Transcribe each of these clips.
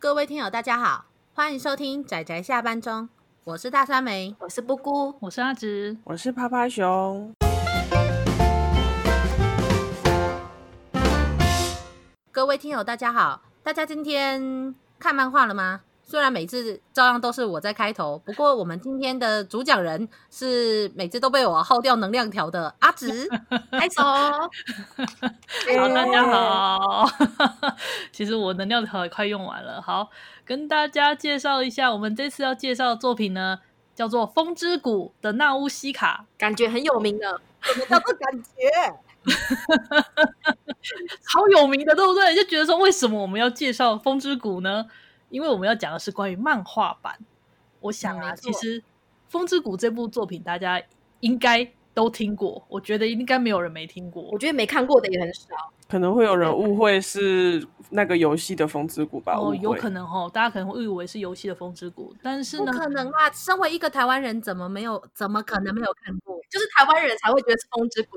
各位听友，大家好，欢迎收听仔仔下班中，我是大酸梅，我是布姑，我是阿直，我是趴趴熊。各位听友，大家好，大家今天看漫画了吗？虽然每次照样都是我在开头，不过我们今天的主讲人是每次都被我耗掉能量条的阿直，开手。好，大家好。其实我能量条也快用完了。好，跟大家介绍一下，我们这次要介绍的作品呢，叫做《风之谷》的纳乌西卡，感觉很有名的。什么叫做感觉？好有名的，对不对？就觉得说，为什么我们要介绍《风之谷》呢？因为我们要讲的是关于漫画版，我想啊，其实《风之谷》这部作品大家应该都听过，我觉得应该没有人没听过。我觉得没看过的也很少，可能会有人误会是那个游戏的《风之谷》吧？哦，有可能哦，大家可能会以为是游戏的《风之谷》，但是呢，不可能啊！身为一个台湾人，怎么没有？怎么可能没有看过？就是台湾人才会觉得是《风之谷》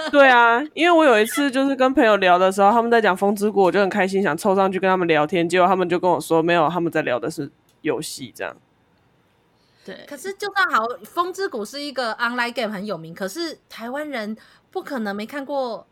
啊。对啊，因为我有一次就是跟朋友聊的时候，他们在讲《风之谷》，我就很开心，想凑上去跟他们聊天，结果他们就跟我说没有，他们在聊的是游戏这样。对，可是就算好，《风之谷》是一个 online game 很有名，可是台湾人不可能没看过，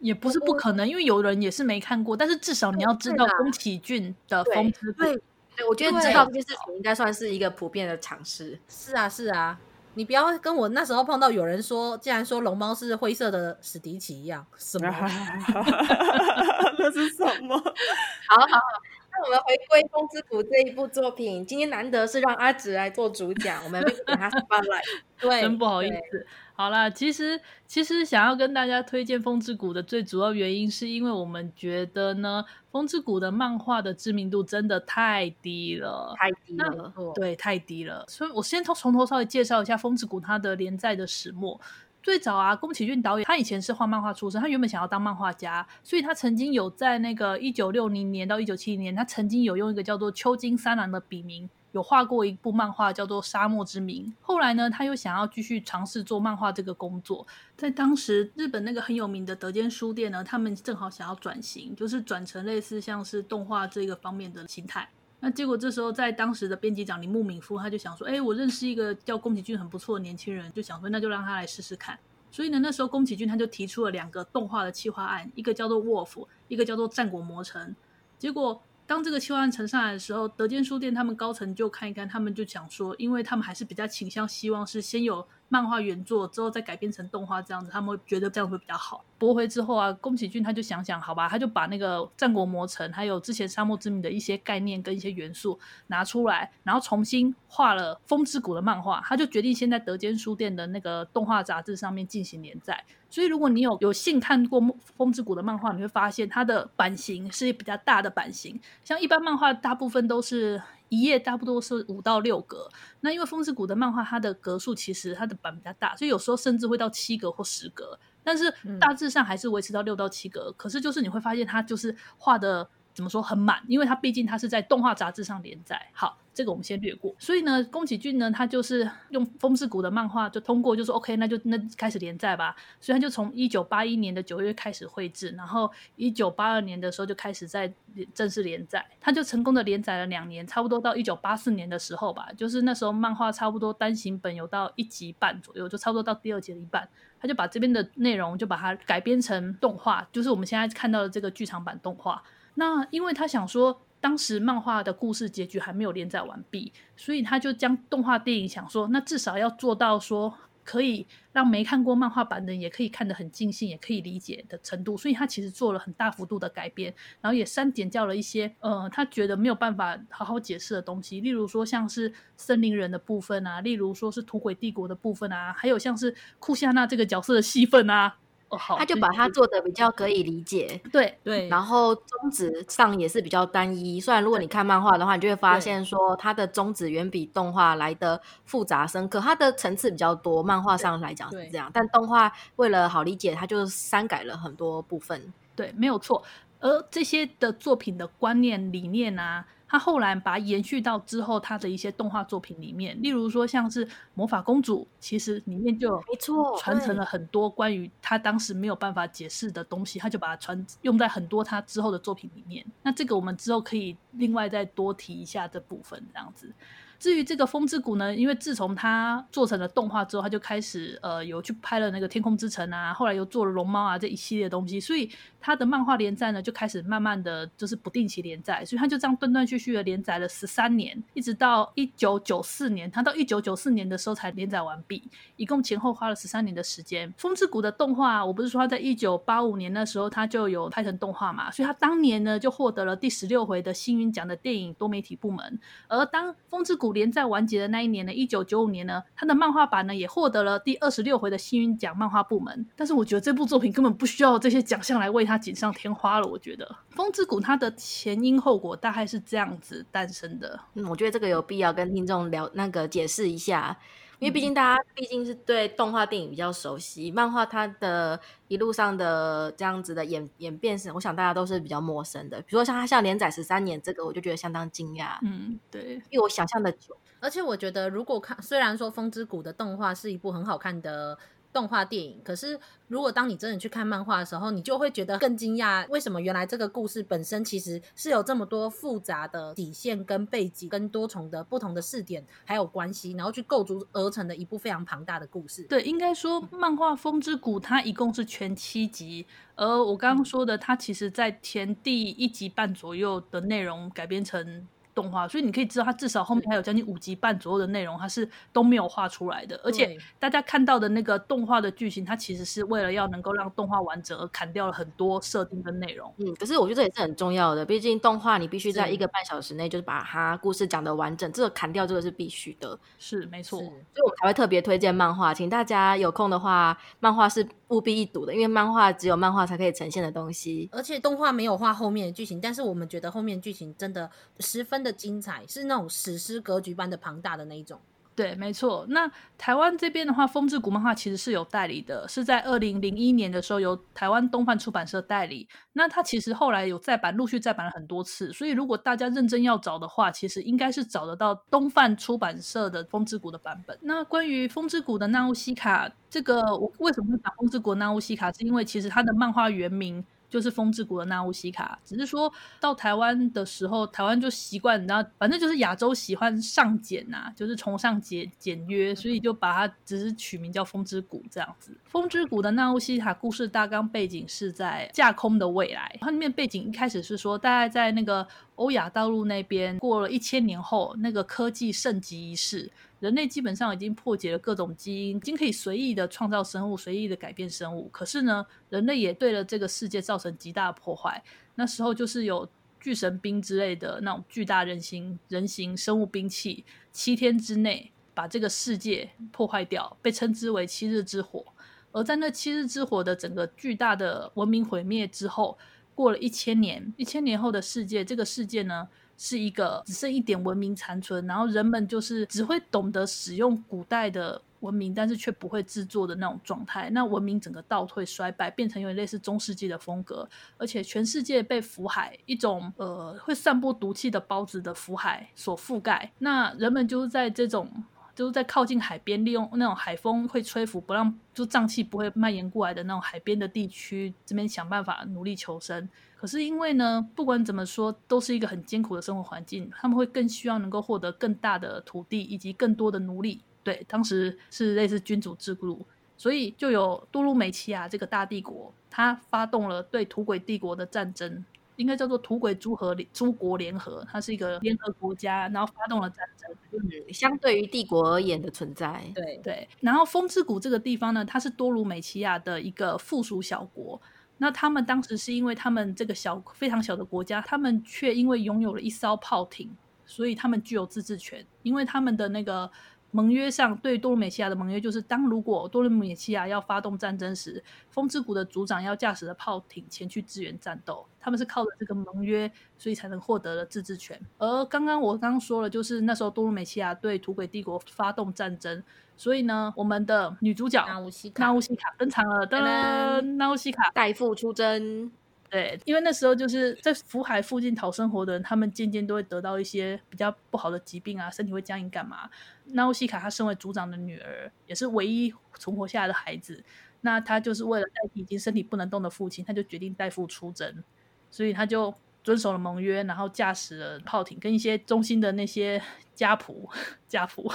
也不是不可能，因为有人也是没看过，但是至少你要知道宫崎骏的《风之谷》。对，对，我觉得知道这件事情应该算是一个普遍的常识。是啊，是啊。你不要跟我那时候碰到有人说，竟然说龙猫是灰色的史迪奇一样，什么？那是什么？好 好好，那我们回归《风之谷》这一部作品，今天难得是让阿直来做主讲，我们给他 spotlight。对，真不好意思。好啦，其实其实想要跟大家推荐《风之谷》的最主要原因，是因为我们觉得呢，《风之谷》的漫画的知名度真的太低了，太低了，对，太低了。所以我先从从头稍微介绍一下《风之谷》它的连载的始末。最早啊，宫崎骏导演他以前是画漫画出身，他原本想要当漫画家，所以他曾经有在那个一九六零年到一九七零年，他曾经有用一个叫做秋津三郎的笔名。有画过一部漫画叫做《沙漠之名》，后来呢，他又想要继续尝试做漫画这个工作。在当时，日本那个很有名的德间书店呢，他们正好想要转型，就是转成类似像是动画这个方面的形态。那结果这时候，在当时的编辑长铃木敏夫，他就想说：“哎，我认识一个叫宫崎骏很不错的年轻人，就想说那就让他来试试看。”所以呢，那时候宫崎骏他就提出了两个动画的企划案，一个叫做《Wolf》，一个叫做《战国魔城》。结果。当这个企划案呈上来的时候，德间书店他们高层就看一看，他们就想说，因为他们还是比较倾向希望是先有漫画原作之后再改编成动画这样子，他们会觉得这样会比较好。驳回之后啊，宫崎骏他就想想，好吧，他就把那个战国魔城还有之前沙漠之谜的一些概念跟一些元素拿出来，然后重新画了风之谷的漫画，他就决定先在德间书店的那个动画杂志上面进行连载。所以，如果你有有幸看过《风之谷》的漫画，你会发现它的版型是比较大的版型。像一般漫画，大部分都是一页，差不多是五到六格。那因为《风之谷》的漫画，它的格数其实它的版比较大，所以有时候甚至会到七格或十格。但是大致上还是维持到六到七格。嗯。可是就是你会发现，它就是画的怎么说很满，因为它毕竟它是在动画杂志上连载。好。这个我们先略过，所以呢，宫崎骏呢，他就是用《风之谷》的漫画就通过，就说 OK，那就那开始连载吧。所以他就从一九八一年的九月开始绘制，然后一九八二年的时候就开始在正式连载。他就成功的连载了两年，差不多到一九八四年的时候吧，就是那时候漫画差不多单行本有到一集半左右，就差不多到第二集的一半，他就把这边的内容就把它改编成动画，就是我们现在看到的这个剧场版动画。那因为他想说。当时漫画的故事结局还没有连载完毕，所以他就将动画电影想说，那至少要做到说可以让没看过漫画版的也可以看得很尽兴，也可以理解的程度。所以他其实做了很大幅度的改编，然后也删减掉了一些呃他觉得没有办法好好解释的东西，例如说像是森林人的部分啊，例如说是土鬼帝国的部分啊，还有像是库夏娜这个角色的戏份啊。哦、好，他就把它做的比较可以理解，对对，然后宗旨上也是比较单一。虽然如果你看漫画的话，你就会发现说它的宗旨远比动画来的复杂深刻，它的层次比较多。漫画上来讲是这样，但动画为了好理解，它就删改了很多部分。对，没有错。而这些的作品的观念理念啊。他后来把它延续到之后，他的一些动画作品里面，例如说像是魔法公主，其实里面就没错传承了很多关于他当时没有办法解释的东西，他就把它传用在很多他之后的作品里面。那这个我们之后可以另外再多提一下这部分，这样子。至于这个风之谷呢，因为自从他做成了动画之后，他就开始呃有去拍了那个天空之城啊，后来又做了龙猫啊这一系列的东西，所以他的漫画连载呢就开始慢慢的就是不定期连载，所以他就这样断断续续的连载了十三年，一直到一九九四年，他到一九九四年的时候才连载完毕，一共前后花了十三年的时间。风之谷的动画，我不是说他在一九八五年那时候他就有拍成动画嘛，所以他当年呢就获得了第十六回的星云奖的电影多媒体部门，而当风之谷连载完结的那一年呢，一九九五年呢，他的漫画版呢也获得了第二十六回的星云奖漫画部门。但是我觉得这部作品根本不需要这些奖项来为锦上添花了。我觉得《风之谷》它的前因后果大概是这样子诞生的。嗯，我觉得这个有必要跟听众聊那个解释一下。因为毕竟大家毕竟是对动画电影比较熟悉，漫画它的一路上的这样子的演演变是，我想大家都是比较陌生的。比如说像它像连载十三年这个，我就觉得相当惊讶。嗯，对，比我想象的久。而且我觉得，如果看虽然说《风之谷》的动画是一部很好看的。动画电影，可是如果当你真的去看漫画的时候，你就会觉得更惊讶，为什么原来这个故事本身其实是有这么多复杂的底线、跟背景、跟多重的不同的视点还有关系，然后去构筑而成的一部非常庞大的故事。对，应该说漫画《风之谷》它一共是全七集，而我刚刚说的，它其实在前第一集半左右的内容改编成。动画，所以你可以知道，它至少后面还有将近五集半左右的内容，它是都没有画出来的。而且大家看到的那个动画的剧情，它其实是为了要能够让动画完整而砍掉了很多设定跟内容。嗯，可是我觉得这也是很重要的，毕竟动画你必须在一个半小时内就是把它故事讲的完整，这个砍掉这个是必须的。是没错，所以我才会特别推荐漫画，请大家有空的话，漫画是务必一睹的，因为漫画只有漫画才可以呈现的东西。而且动画没有画后面的剧情，但是我们觉得后面剧情真的十分的。精彩是那种史诗格局般的庞大的那一种，对，没错。那台湾这边的话，风之谷漫画其实是有代理的，是在二零零一年的时候由台湾东贩出版社代理。那它其实后来有再版，陆续再版了很多次。所以如果大家认真要找的话，其实应该是找得到东贩出版社的风之谷的版本。那关于风之谷的纳乌西卡，这个我为什么会讲风之谷纳乌西卡？是因为其实它的漫画原名。就是风之谷的纳乌西卡，只是说到台湾的时候，台湾就习惯，然后反正就是亚洲喜欢上简呐、就是崇尚简简约，所以就把它只是取名叫风之谷这样子。风之谷的纳乌西卡故事大纲背景是在架空的未来，它里面背景一开始是说，大概在那个欧亚大陆那边过了一千年后，那个科技盛极一世。人类基本上已经破解了各种基因，已经可以随意的创造生物，随意的改变生物。可是呢，人类也对了这个世界造成极大的破坏。那时候就是有巨神兵之类的那种巨大人形人形生物兵器，七天之内把这个世界破坏掉，被称之为七日之火。而在那七日之火的整个巨大的文明毁灭之后，过了一千年，一千年后的世界，这个世界呢，是一个只剩一点文明残存，然后人们就是只会懂得使用古代的文明，但是却不会制作的那种状态。那文明整个倒退衰败，变成有点类似中世纪的风格，而且全世界被福海一种呃会散播毒气的孢子的福海所覆盖。那人们就是在这种就是在靠近海边，利用那种海风会吹拂，不让就瘴气不会蔓延过来的那种海边的地区，这边想办法努力求生。可是因为呢，不管怎么说，都是一个很艰苦的生活环境。他们会更希望能够获得更大的土地以及更多的奴隶。对，当时是类似君主制度，所以就有多鲁美奇亚这个大帝国，他发动了对土鬼帝国的战争，应该叫做土鬼诸和诸国联合。它是一个联合国家，然后发动了战争。嗯，相对于帝国而言的存在。对对。然后风之谷这个地方呢，它是多鲁美奇亚的一个附属小国。那他们当时是因为他们这个小非常小的国家，他们却因为拥有了一艘炮艇，所以他们具有自治权。因为他们的那个盟约上对多鲁美西亚的盟约就是，当如果多鲁美西亚要发动战争时，风之谷的族长要驾驶着炮艇前去支援战斗。他们是靠着这个盟约，所以才能获得了自治权。而刚刚我刚刚说了，就是那时候多鲁美西亚对土鬼帝国发动战争。所以呢，我们的女主角纳乌西卡，纳乌西卡登场了，噔，纳乌西卡。代父出征。对，因为那时候就是在福海附近讨生活的人，他们渐渐都会得到一些比较不好的疾病啊，身体会僵硬干嘛？那乌西卡她身为族长的女儿，也是唯一存活下来的孩子，那她就是为了代替已经身体不能动的父亲，她就决定代父出征，所以她就遵守了盟约，然后驾驶了炮艇，跟一些中心的那些家仆 家仆，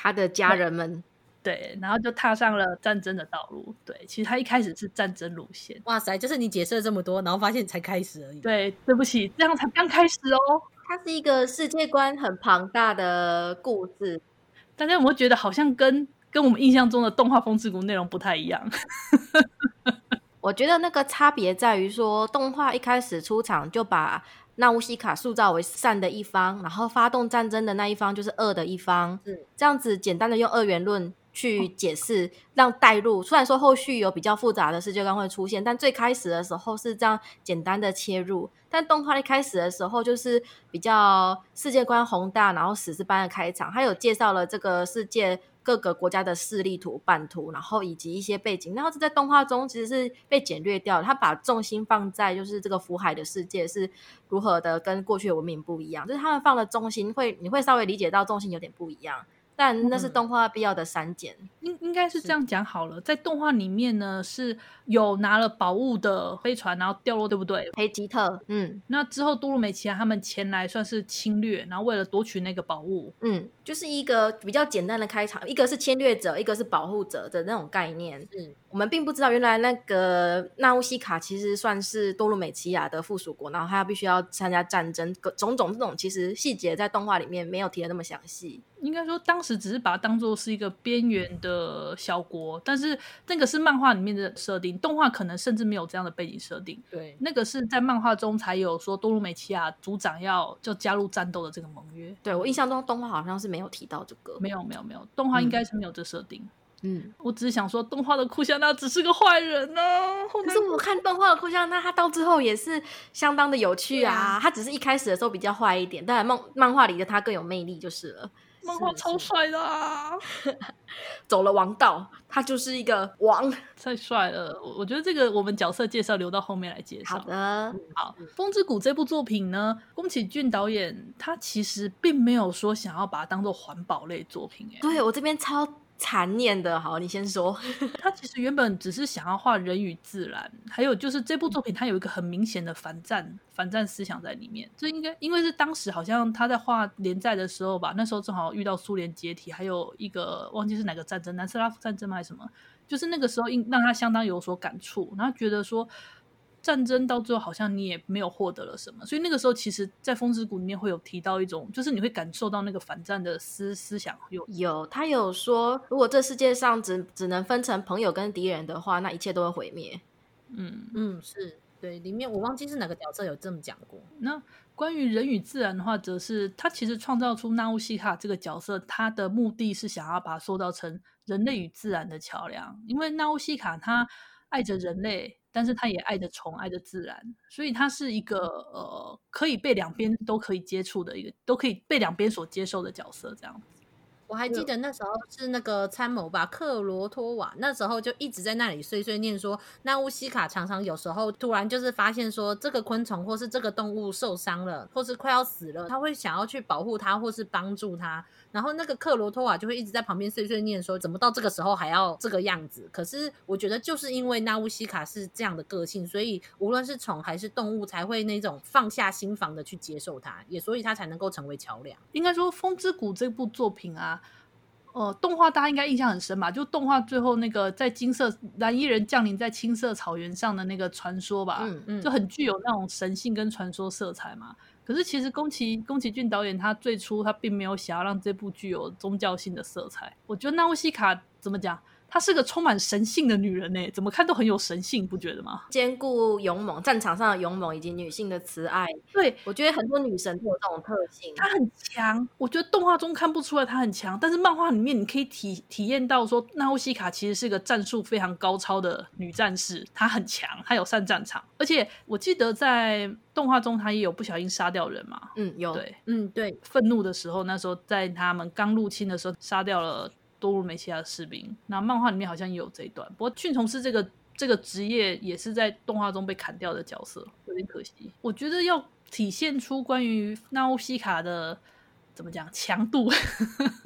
他的家人们。对，然后就踏上了战争的道路。对，其实他一开始是战争路线。哇塞，就是你解释了这么多，然后发现才开始而已。对，对不起，这样才刚开始哦。它是一个世界观很庞大的故事。大家有没有觉得好像跟跟我们印象中的动画《风之谷》内容不太一样？我觉得那个差别在于说，动画一开始出场就把纳乌西卡塑造为善的一方，然后发动战争的那一方就是恶的一方。嗯这样子简单的用二元论。去解释，让带入。虽然说后续有比较复杂的世界观会出现，但最开始的时候是这样简单的切入。但动画一开始的时候就是比较世界观宏大，然后史诗般的开场，还有介绍了这个世界各个国家的势力图、版图，然后以及一些背景。然后这在动画中其实是被简略掉，他把重心放在就是这个福海的世界是如何的跟过去的文明不一样，就是他们放了重心会你会稍微理解到重心有点不一样。但那是动画必要的删减，应、嗯、应该是这样讲好了。在动画里面呢，是有拿了宝物的飞船，然后掉落，对不对？黑吉特，嗯，那之后多鲁美奇亚他们前来算是侵略，然后为了夺取那个宝物，嗯，就是一个比较简单的开场，一个是侵略者，一个是保护者的那种概念。嗯，我们并不知道原来那个纳乌西卡其实算是多鲁美奇亚的附属国，然后他必须要参加战争，种种这种其实细节在动画里面没有提的那么详细。应该说，当时只是把它当做是一个边缘的小国，但是那个是漫画里面的设定，动画可能甚至没有这样的背景设定。对，那个是在漫画中才有说多鲁美奇亚族长要就加入战斗的这个盟约。对，我印象中动画好像是没有提到这个，没有没有没有，动画应该是没有这设定。嗯，我只是想说，动画的库夏娜只是个坏人呢、啊。可是我看动画的库夏娜，他到最后也是相当的有趣啊。他、啊、只是一开始的时候比较坏一点，但漫漫画里的他更有魅力就是了。漫画超帅的啊！走了王道，他就是一个王，太帅了。我觉得这个我们角色介绍留到后面来介绍。好的，好，《风之谷》这部作品呢，宫崎骏导演他其实并没有说想要把它当做环保类作品。哎，对我这边超。残念的，好，你先说。他其实原本只是想要画人与自然，还有就是这部作品它有一个很明显的反战、反战思想在里面。这应该因为是当时好像他在画连载的时候吧，那时候正好遇到苏联解体，还有一个忘记是哪个战争，南斯拉夫战争吗还是什么？就是那个时候应让他相当有所感触，然后觉得说。战争到最后好像你也没有获得了什么，所以那个时候其实，在《风之谷》里面会有提到一种，就是你会感受到那个反战的思思想有有，他有说，如果这世界上只只能分成朋友跟敌人的话，那一切都会毁灭。嗯嗯，是对，里面我忘记是哪个角色有这么讲过。那关于人与自然的话，则是他其实创造出纳乌西卡这个角色，他的目的是想要把它塑造成人类与自然的桥梁，因为纳乌西卡他爱着人类。但是他也爱着虫，爱着自然，所以他是一个呃，可以被两边都可以接触的一个，都可以被两边所接受的角色，这样子。我还记得那时候是那个参谋吧，克罗托瓦，那时候就一直在那里碎碎念说，那乌西卡常常有时候突然就是发现说，这个昆虫或是这个动物受伤了，或是快要死了，他会想要去保护它或是帮助它。然后那个克罗托瓦就会一直在旁边碎碎念说，怎么到这个时候还要这个样子？可是我觉得就是因为纳乌西卡是这样的个性，所以无论是宠还是动物才会那种放下心房的去接受它，也所以它才能够成为桥梁。应该说《风之谷》这部作品啊，呃，动画大家应该印象很深吧？就动画最后那个在金色蓝衣人降临在青色草原上的那个传说吧，嗯嗯，就很具有那种神性跟传说色彩嘛。可是其实宫崎宫崎骏导演他最初他并没有想要让这部剧有宗教性的色彩。我觉得纳乌西卡怎么讲？她是个充满神性的女人呢，怎么看都很有神性，不觉得吗？兼顾勇猛，战场上的勇猛以及女性的慈爱。对，我觉得很多女神都有这种特性。她很强，我觉得动画中看不出来她很强，但是漫画里面你可以体体验到说，纳乌西卡其实是个战术非常高超的女战士，她很强，她有上战场，而且我记得在动画中她也有不小心杀掉人嘛。嗯，有。对，嗯，对。愤怒的时候，那时候在他们刚入侵的时候杀掉了。多鲁美奇亚的士兵，那漫画里面好像也有这一段。不过，驯虫师这个这个职业也是在动画中被砍掉的角色，有点可惜。我觉得要体现出关于娜乌西卡的怎么讲强度，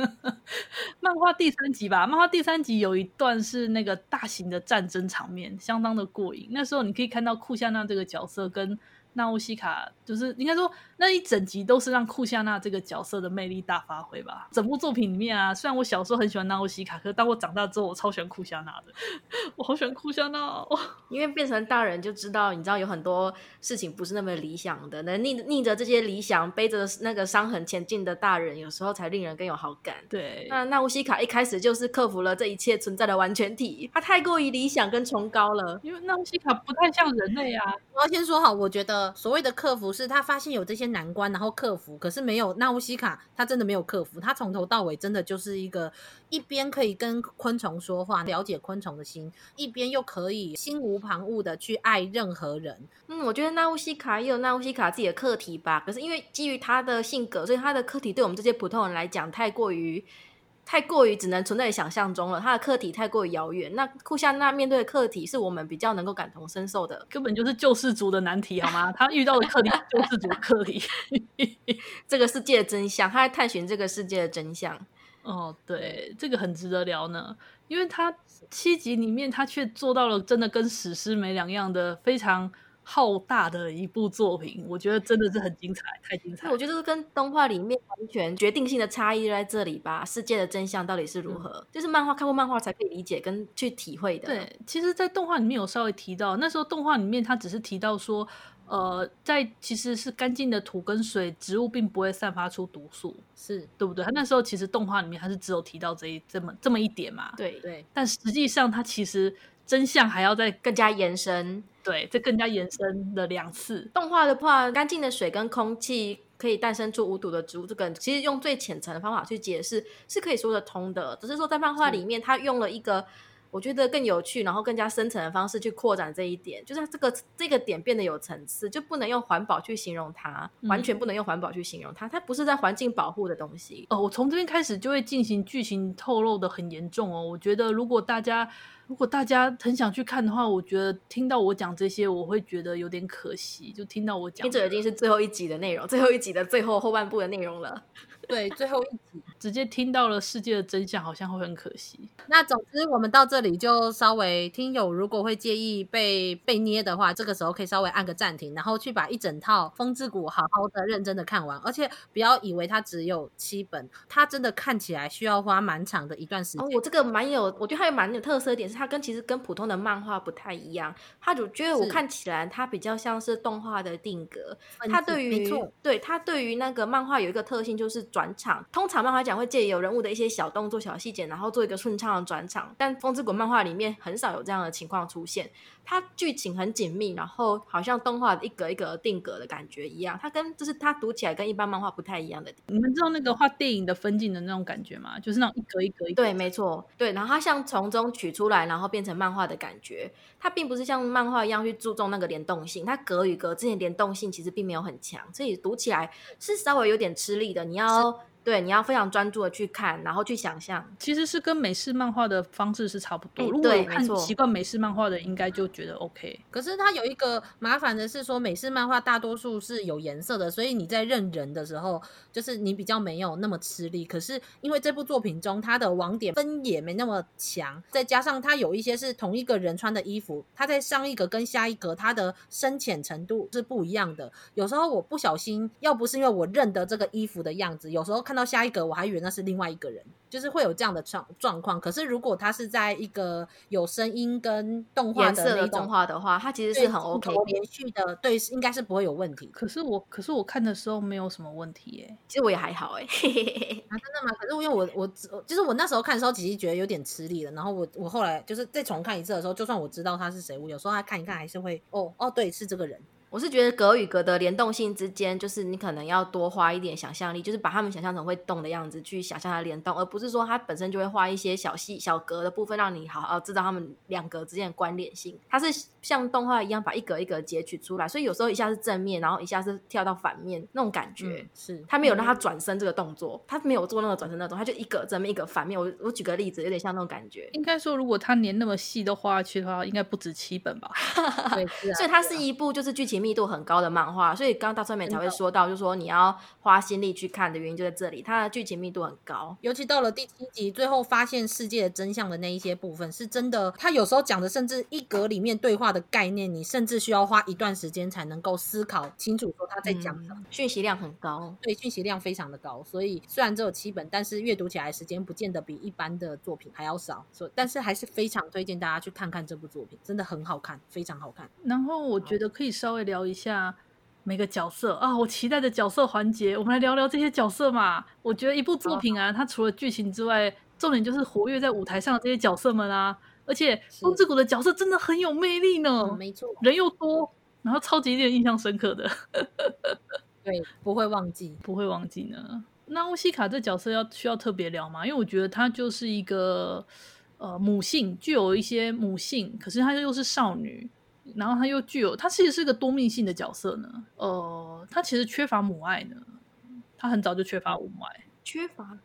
漫画第三集吧，漫画第三集有一段是那个大型的战争场面，相当的过瘾。那时候你可以看到库夏娜这个角色跟。娜乌西卡就是应该说那一整集都是让库夏娜这个角色的魅力大发挥吧。整部作品里面啊，虽然我小时候很喜欢纳乌西卡，可是当我长大之后，我超喜欢库夏娜的。我好喜欢库夏娜哦，因为变成大人就知道，你知道有很多事情不是那么理想的。能逆逆着这些理想，背着那个伤痕前进的大人，有时候才令人更有好感。对，那纳乌西卡一开始就是克服了这一切存在的完全体，他太过于理想跟崇高了。因为纳乌西卡不太像人类啊。我要先说好，我觉得。所谓的克服是他发现有这些难关，然后克服。可是没有娜乌西卡，他真的没有克服。他从头到尾真的就是一个一边可以跟昆虫说话，了解昆虫的心，一边又可以心无旁骛的去爱任何人。嗯，我觉得娜乌西卡也有娜乌西卡自己的课题吧。可是因为基于他的性格，所以他的课题对我们这些普通人来讲太过于。太过于只能存在于想象中了，他的课题太过于遥远。那库夏娜面对的课题是我们比较能够感同身受的，根本就是救世主的难题，好吗？他遇到的课题救世主的课题，这个世界的真相，他在探寻这个世界的真相。哦，对，这个很值得聊呢，因为他七集里面他却做到了真的跟史诗没两样的非常。浩大的一部作品，我觉得真的是很精彩，太精彩。我觉得是跟动画里面完全决定性的差异就在这里吧。世界的真相到底是如何？嗯、就是漫画看过漫画才可以理解跟去体会的。对，其实，在动画里面有稍微提到，那时候动画里面他只是提到说，呃，在其实是干净的土跟水，植物并不会散发出毒素，是对不对？他那时候其实动画里面他是只有提到这一这么这么一点嘛。对对，但实际上他其实。真相还要再更加延伸，对，这更加延伸了两次。动画的话，干净的水跟空气可以诞生出无毒的植物，这个其实用最浅层的方法去解释是可以说得通的。只是说在漫画里面，他用了一个。我觉得更有趣，然后更加深层的方式去扩展这一点，就是这个这个点变得有层次，就不能用环保去形容它，嗯、完全不能用环保去形容它，它不是在环境保护的东西。哦，我从这边开始就会进行剧情透露的很严重哦。我觉得如果大家如果大家很想去看的话，我觉得听到我讲这些，我会觉得有点可惜。就听到我讲，这已经是最后一集的内容，最后一集的最后后半部的内容了。对，最后一集直接听到了世界的真相，好像会很可惜。那总之，我们到这里就稍微听友如果会介意被被捏的话，这个时候可以稍微按个暂停，然后去把一整套《风之谷》好好的、认真的看完。而且不要以为它只有七本，它真的看起来需要花蛮长的一段时间。哦，我这个蛮有，我觉得它有蛮有特色一点，是它跟其实跟普通的漫画不太一样。它就觉得我看起来它比较像是动画的定格。它对于对它对于那个漫画有一个特性就是。转场，通常漫画讲会借由人物的一些小动作、小细节，然后做一个顺畅的转场。但《风之谷》漫画里面很少有这样的情况出现。它剧情很紧密，然后好像动画一格一格定格的感觉一样。它跟就是它读起来跟一般漫画不太一样的。你们知道那个画电影的分镜的那种感觉吗？就是那种一格一格一格。对，没错，对。然后它像从中取出来，然后变成漫画的感觉。它并不是像漫画一样去注重那个联动性。它格与格之间联动性其实并没有很强，所以读起来是稍微有点吃力的。你要。对，你要非常专注的去看，然后去想象，其实是跟美式漫画的方式是差不多。如果看习惯美式漫画的，应该就觉得 OK。可是它有一个麻烦的是说，美式漫画大多数是有颜色的，所以你在认人的时候，就是你比较没有那么吃力。可是因为这部作品中它的网点分也没那么强，再加上它有一些是同一个人穿的衣服，它在上一格跟下一格它的深浅程度是不一样的。有时候我不小心，要不是因为我认得这个衣服的样子，有时候看。到下一个，我还以为那是另外一个人，就是会有这样的状状况。可是如果他是在一个有声音跟动画的那种动画的话，它其实是很 OK 连续的，对，应该是不会有问题。可是我，可是我看的时候没有什么问题耶。其实我也还好哎，啊，真的吗？可是因为我我就是我那时候看的时候，其实觉得有点吃力了。然后我我后来就是再重看一次的时候，就算我知道他是谁，我有时候他看一看还是会哦哦，对，是这个人。我是觉得格与格的联动性之间，就是你可能要多花一点想象力，就是把他们想象成会动的样子去想象它联动，而不是说它本身就会画一些小细小格的部分，让你好好知道他们两格之间的关联性。它是像动画一样把一格一格截取出来，所以有时候一下是正面，然后一下是跳到反面那种感觉。嗯、是他没有让他转身这个动作，他没有做那个转身那种，他就一格正面一格反面。我我举个例子，有点像那种感觉。应该说，如果他连那么细都画下去的话，应该不止七本吧？对。所以它是一部就是剧情密度很高的漫画，所以刚刚大川美才会说到，就是说你要花心力去看的原因就在这里，它的剧情密度很高。尤其到了第七集，最后发现世界的真相的那一些部分，是真的。他有时候讲的甚至一格里面对话的概念，你甚至需要花一段时间才能够思考清楚，说他在讲什么。讯息量很高，对，讯息量非常的高。所以虽然只有七本，但是阅读起来时间不见得比一般的作品还要少。所但是还是非常推荐大家去看看这部作品，真的很好看，非常好看。然后我觉得可以稍微聊一下每个角色啊，我期待的角色环节，我们来聊聊这些角色嘛。我觉得一部作品啊，它除了剧情之外，重点就是活跃在舞台上的这些角色们啊。而且风之谷的角色真的很有魅力呢，嗯、没错，人又多，然后超级令人印象深刻的，对，不会忘记，不会忘记呢。那乌西卡这角色要需要特别聊吗？因为我觉得她就是一个呃母性，具有一些母性，可是她又是少女。然后他又具有，他其实是个多面性的角色呢。呃，他其实缺乏母爱呢，他很早就缺乏母爱，缺乏。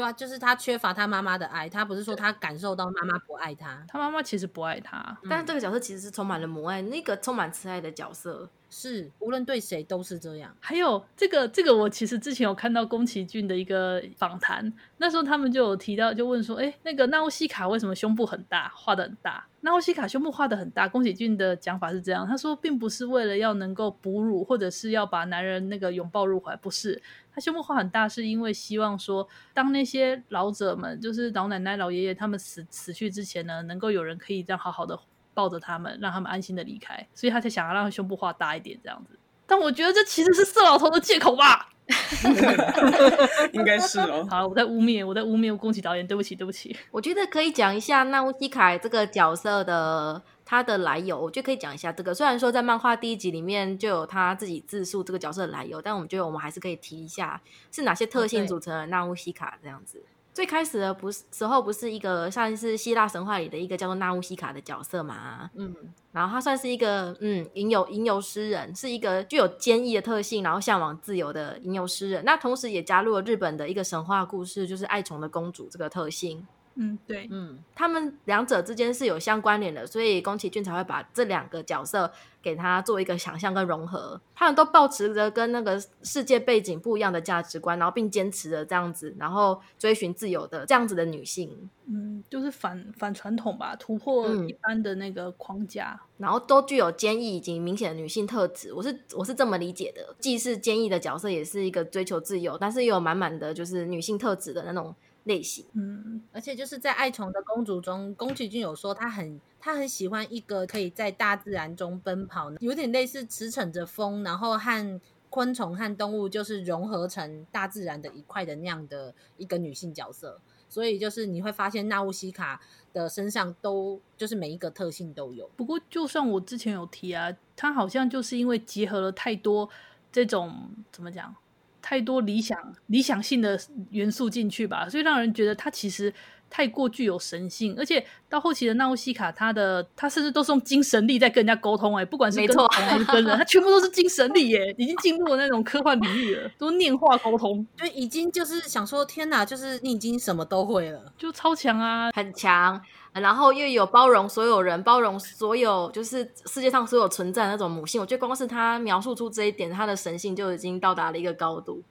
对啊，就是他缺乏他妈妈的爱，他不是说他感受到妈妈不爱他，他妈妈其实不爱他，但是这个角色其实是充满了母爱，那个充满慈爱的角色。是，无论对谁都是这样。还有这个，这个我其实之前有看到宫崎骏的一个访谈，那时候他们就有提到，就问说，哎，那个娜乌西卡为什么胸部很大，画的很大？娜乌西卡胸部画的很大，宫崎骏的讲法是这样，他说并不是为了要能够哺乳，或者是要把男人那个拥抱入怀，不是，胸部画很大是因为希望说，当那些老者们，就是老奶奶、老爷爷他们死死去之前呢，能够有人可以这样好好的。抱着他们，让他们安心的离开，所以他才想要让胸部画大一点这样子。但我觉得这其实是色老头的借口吧，应该是哦。好，我在污蔑，我在污蔑宫崎导演，对不起，对不起。我觉得可以讲一下纳乌西卡这个角色的他的来由，我觉得可以讲一下这个。虽然说在漫画第一集里面就有他自己自述这个角色的来由，但我们觉得我们还是可以提一下是哪些特性组成的那乌西卡这样子。最开始的不是时候，不是一个像是希腊神话里的一个叫做纳乌西卡的角色嘛？嗯，然后他算是一个嗯吟游吟游诗人，是一个具有坚毅的特性，然后向往自由的吟游诗人。那同时也加入了日本的一个神话故事，就是爱宠的公主这个特性。嗯，对，嗯，他们两者之间是有相关联的，所以宫崎骏才会把这两个角色给他做一个想象跟融合。他们都保持着跟那个世界背景不一样的价值观，然后并坚持着这样子，然后追寻自由的这样子的女性。嗯，就是反反传统吧，突破一般的那个框架，嗯，然后都具有坚毅以及明显的女性特质。我是我是这么理解的，既是坚毅的角色，也是一个追求自由，但是又有满满的就是女性特质的那种。类型，嗯，而且就是在爱宠的公主中，宫崎骏有说他很他很喜欢一个可以在大自然中奔跑，有点类似驰骋着风，然后和昆虫和动物就是融合成大自然的一块的那样的一个女性角色。所以就是你会发现纳乌西卡的身上都就是每一个特性都有。不过就算我之前有提啊，她好像就是因为结合了太多这种怎么讲？太多理想理想性的元素进去吧，所以让人觉得他其实太过具有神性，而且到后期的纳乌西卡，他的他甚至都是用精神力在跟人家沟通，哎，不管是跟虫还是跟人，他全部都是精神力，耶，已经进入了那种科幻领域了，都念话沟通，就已经就是想说，天哪，就是你已经什么都会了，就超强啊，很强。然后又有包容所有人，包容所有就是世界上所有存在的那种母性。我觉得光是他描述出这一点，他的神性就已经到达了一个高度。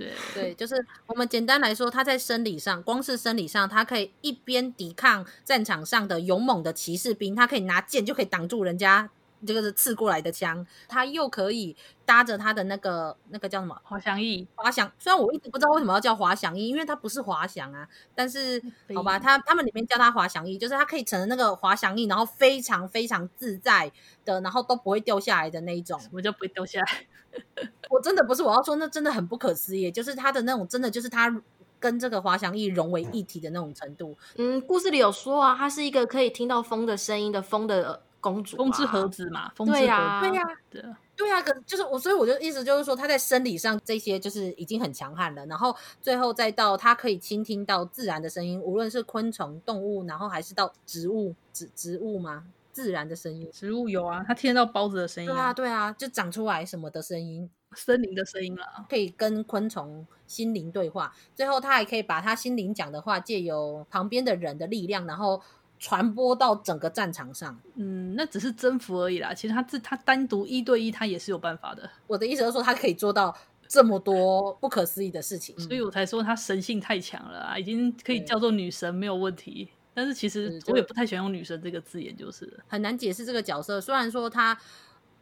对 对，就是我们简单来说，他在生理上，光是生理上，他可以一边抵抗战场上的勇猛的骑士兵，他可以拿剑就可以挡住人家。这个是刺过来的枪，他又可以搭着他的那个那个叫什么滑翔翼？滑翔，虽然我一直不知道为什么要叫滑翔翼，因为它不是滑翔啊。但是好吧，他他们里面叫它滑翔翼，就是它可以乘着那个滑翔翼，然后非常非常自在的，然后都不会掉下来的那一种。什么叫不会掉下来？我真的不是我要说，那真的很不可思议，就是它的那种真的就是它跟这个滑翔翼融为一体的那种程度。嗯，故事里有说啊，它是一个可以听到风的声音的风的。公主、啊，风之盒子嘛，风之盒子，对呀、啊，对呀、啊，对，对啊，可就是我，所以我就意思就是说，他在生理上这些就是已经很强悍了，然后最后再到他可以倾听到自然的声音，无论是昆虫、动物，然后还是到植物、植植物吗？自然的声音，植物有啊，他听得到孢子的声音，对啊，对啊，就长出来什么的声音，森林的声音了，可以跟昆虫心灵对话，最后他还可以把他心灵讲的话，借由旁边的人的力量，然后传播到整个战场上。嗯，那只是征服而已啦，其实他自他单独一对一，他也是有办法的。我的意思是说，他可以做到这么多不可思议的事情，所以我才说他神性太强了啊，已经可以叫做女神没有问题。但是其实我也不太喜欢用“女神”这个字眼，就是很难解释这个角色。虽然说他。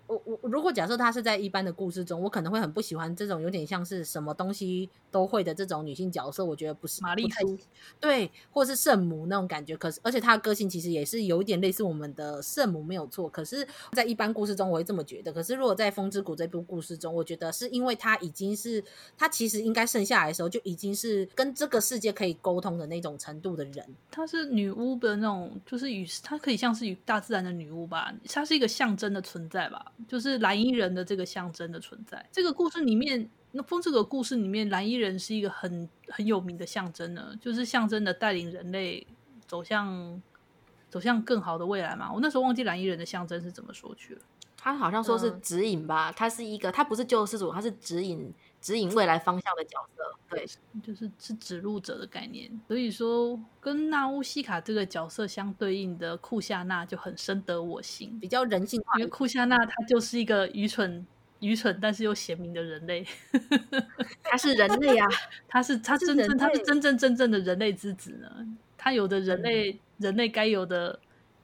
我我如果假设她是在一般的故事中，我可能会很不喜欢这种有点像是什么东西都会的这种女性角色。我觉得不是玛丽苏，对，或是圣母那种感觉。可是，而且她的个性其实也是有一点类似我们的圣母，没有错。可是，在一般故事中，我会这么觉得。可是，如果在《风之谷》这部故事中，我觉得是因为她已经是她其实应该生下来的时候就已经是跟这个世界可以沟通的那种程度的人。她是女巫的那种，就是与她可以像是与大自然的女巫吧。她是一个象征的存在吧。就是蓝衣人的这个象征的存在，这个故事里面，那风这个故事里面，蓝衣人是一个很很有名的象征呢，就是象征的带领人类走向走向更好的未来嘛。我那时候忘记蓝衣人的象征是怎么说去了，他好像说是指引吧，他、嗯、是一个，他不是救世主，他是指引指引未来方向的角色，对，就是是指路者的概念。所以说，跟纳乌西卡这个角色相对应的库夏娜就很深得我心，比较人性化。因为库夏娜她就是一个愚蠢、愚蠢但是又贤明的人类，他是人类啊，他是他真正他是真正真正的人类之子呢，他有的人类、嗯、人类该有的。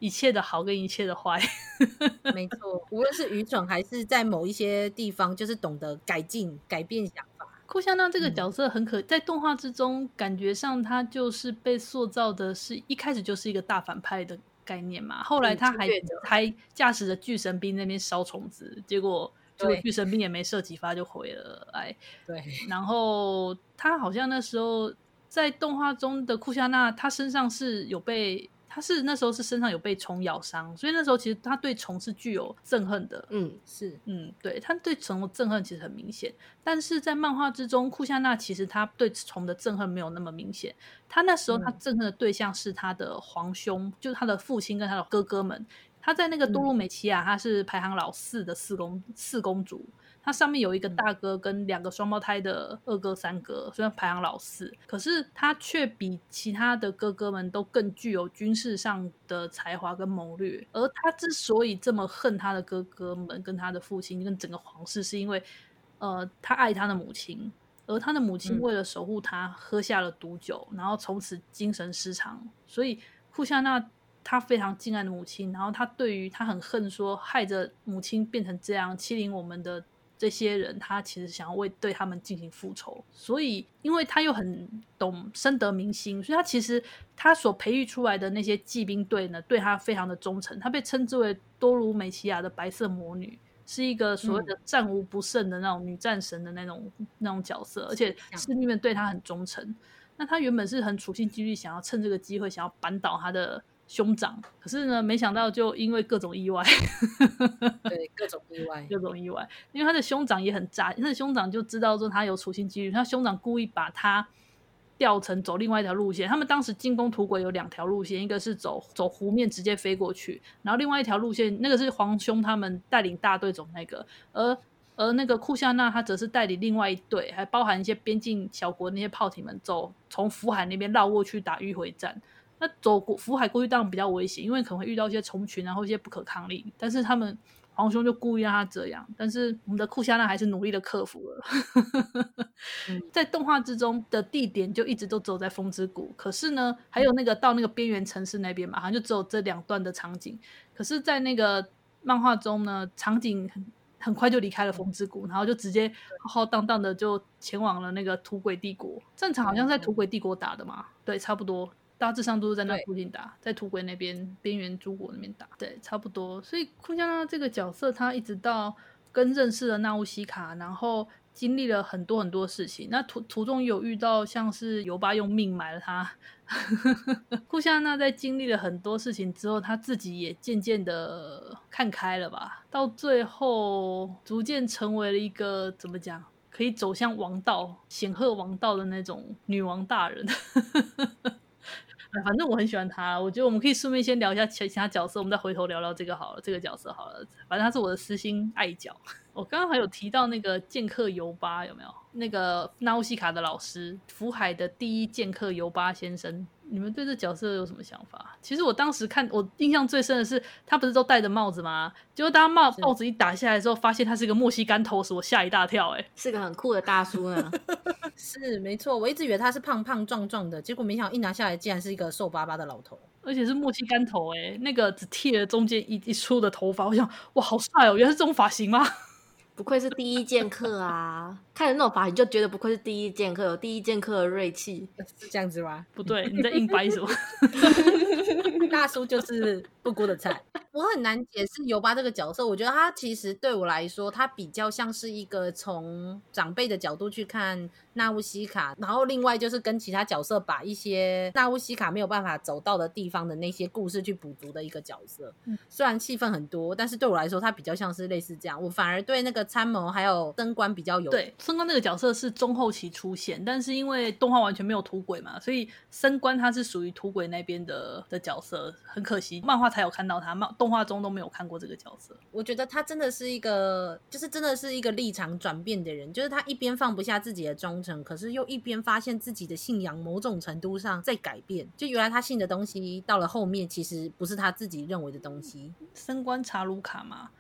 一切的好跟一切的坏，没错，无论是愚蠢还是在某一些地方，就是懂得改进、改变想法。库夏娜这个角色很可，在动画之中，感觉上他就是被塑造的是一开始就是一个大反派的概念嘛。后来他还还驾驶着巨神兵那边烧虫子，结果结果巨神兵也没射几发就毁了。哎，对。然后他好像那时候在动画中的库夏娜，他身上是有被。他是那时候是身上有被虫咬伤，所以那时候其实他对虫是具有憎恨的。嗯，是，嗯，对，他对虫的憎恨其实很明显。但是在漫画之中，库夏娜其实他对虫的憎恨没有那么明显。他那时候他憎恨的对象是他的皇兄，嗯、就是他的父亲跟他的哥哥们。他在那个多鲁美奇亚，他是排行老四的四公四公主。他上面有一个大哥跟两个双胞胎的二哥三哥，虽然排行老四，可是他却比其他的哥哥们都更具有军事上的才华跟谋略。而他之所以这么恨他的哥哥们跟他的父亲跟整个皇室，是因为呃他爱他的母亲，而他的母亲为了守护他喝下了毒酒，然后从此精神失常。所以库夏娜他非常敬爱的母亲，然后他对于他很恨，说害着母亲变成这样欺凌我们的。这些人，他其实想要为对他们进行复仇，所以因为他又很懂深得民心，所以他其实他所培育出来的那些骑兵队呢，对他非常的忠诚。他被称之为多鲁美奇亚的白色魔女，是一个所谓的战无不胜的那种女战神的那种那种角色，而且士兵们对他很忠诚。那他原本是很处心积虑想要趁这个机会想要扳倒他的。兄长，可是呢，没想到就因为各种意外，对，各种意外，各种意外，因为他的兄长也很渣，他的兄长就知道说他有处心积虑，他兄长故意把他调成走另外一条路线。他们当时进攻土轨有两条路线，一个是走走湖面直接飞过去，然后另外一条路线那个是皇兄他们带领大队走那个，而而那个库夏娜他则是带领另外一队，还包含一些边境小国那些炮艇们走从福海那边绕过去打迂回战。那走过福海过去当然比较危险，因为可能会遇到一些虫群，然后一些不可抗力。但是他们皇兄就故意让他这样，但是我们的库夏娜还是努力的克服了。嗯、在动画之中的地点就一直都走在风之谷，可是呢，还有那个到那个边缘城市那边嘛，好像就只有这两段的场景。可是，在那个漫画中呢，场景很很快就离开了风之谷，然后就直接浩浩荡荡的就前往了那个土鬼帝国。战场好像在土鬼帝国打的嘛，对，差不多。大致上都是在那附近打，在土鬼那边边缘诸国那边打，对，差不多。所以库夏娜这个角色，他一直到跟认识了纳乌西卡，然后经历了很多很多事情。那途途中有遇到像是尤巴用命买了他，库夏娜在经历了很多事情之后，他自己也渐渐的看开了吧。到最后，逐渐成为了一个怎么讲，可以走向王道、显赫王道的那种女王大人。反正我很喜欢他，我觉得我们可以顺便先聊一下其他角色，我们再回头聊聊这个好了。这个角色好了，反正他是我的私心爱角。我刚刚还有提到那个剑客尤巴有没有？那个纳乌西卡的老师，福海的第一剑客尤巴先生。你们对这角色有什么想法？其实我当时看，我印象最深的是他不是都戴着帽子吗？结果当帽帽子一打下来之后，发现他是一个墨西干头，使我吓一大跳，欸。哎，是个很酷的大叔呢。是没错，我一直以为他是胖胖壮壮的，结果没想到一拿下来，竟然是一个瘦巴巴的老头，而且是墨西干头，欸。哎，那个只剃了中间一一撮的头发，我想哇，好帅哦！原来是这种发型吗？不愧是第一剑客啊！看着那种发型就觉得不愧是第一剑客，有第一剑客的锐气，是这样子吗？不对，你在硬掰什么？大叔就是不姑的菜。我很难解释尤巴这个角色，我觉得他其实对我来说，他比较像是一个从长辈的角度去看纳乌西卡，然后另外就是跟其他角色把一些纳乌西卡没有办法走到的地方的那些故事去补足的一个角色。嗯，虽然戏份很多，但是对我来说，他比较像是类似这样。我反而对那个参谋还有升官比较有对升官那个角色是中后期出现，但是因为动画完全没有土鬼嘛，所以升官他是属于土鬼那边的的角色，很可惜漫画才有看到他漫。动画中都没有看过这个角色，我觉得他真的是一个，就是真的是一个立场转变的人，就是他一边放不下自己的忠诚，可是又一边发现自己的信仰某种程度上在改变，就原来他信的东西到了后面其实不是他自己认为的东西。升官查卢卡嘛。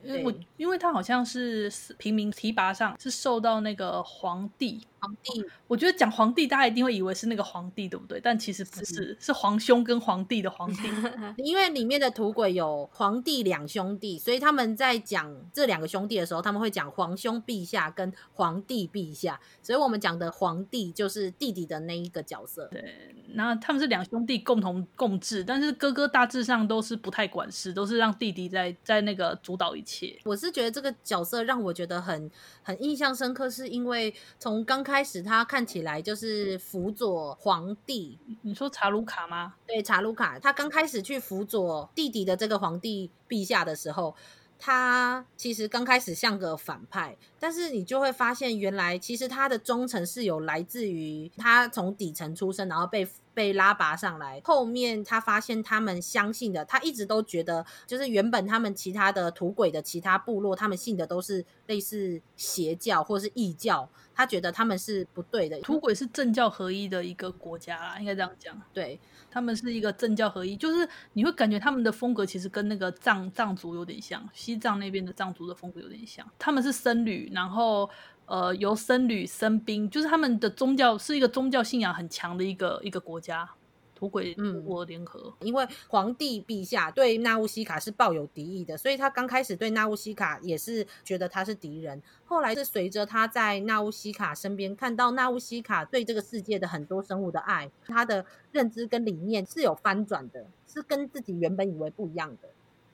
因为我因为他好像是平民提拔上是受到那个皇帝皇帝，我觉得讲皇帝大家一定会以为是那个皇帝对不对？但其实不是，是，皇兄跟皇帝的皇帝。因为里面的土鬼有皇帝两兄弟，所以他们在讲这两个兄弟的时候，他们会讲皇兄陛下跟皇帝陛下。所以我们讲的皇帝就是弟弟的那一个角色。对，然后他们是两兄弟共同共治，但是哥哥大致上都是不太管事，都是让弟弟在在那个主导一切。我是觉得这个角色让我觉得很很印象深刻，是因为从刚开始他看起来就是辅佐皇帝。你说查鲁卡吗？对，查鲁卡，他刚开始去辅佐弟弟的这个皇帝陛下的时候，他其实刚开始像个反派，但是你就会发现，原来其实他的忠诚是有来自于他从底层出身，然后被被拉拔上来。后面他发现他们相信的，他一直都觉得，就是原本他们其他的土鬼的其他部落，他们信的都是类似邪教或是异教。他觉得他们是不对的。土鬼是政教合一的一个国家啦，应该这样讲。对，他们是一个政教合一，就是你会感觉他们的风格其实跟那个藏藏族有点像，西藏那边的藏族的风格有点像。他们是僧侣，然后呃由僧侣僧兵，就是他们的宗教是一个宗教信仰很强的一个一个国家。土鬼嗯，我联合，因为皇帝陛下对纳乌西卡是抱有敌意的，所以他刚开始对纳乌西卡也是觉得他是敌人。后来是随着他在纳乌西卡身边看到纳乌西卡对这个世界的很多生物的爱，他的认知跟理念是有翻转的，是跟自己原本以为不一样的。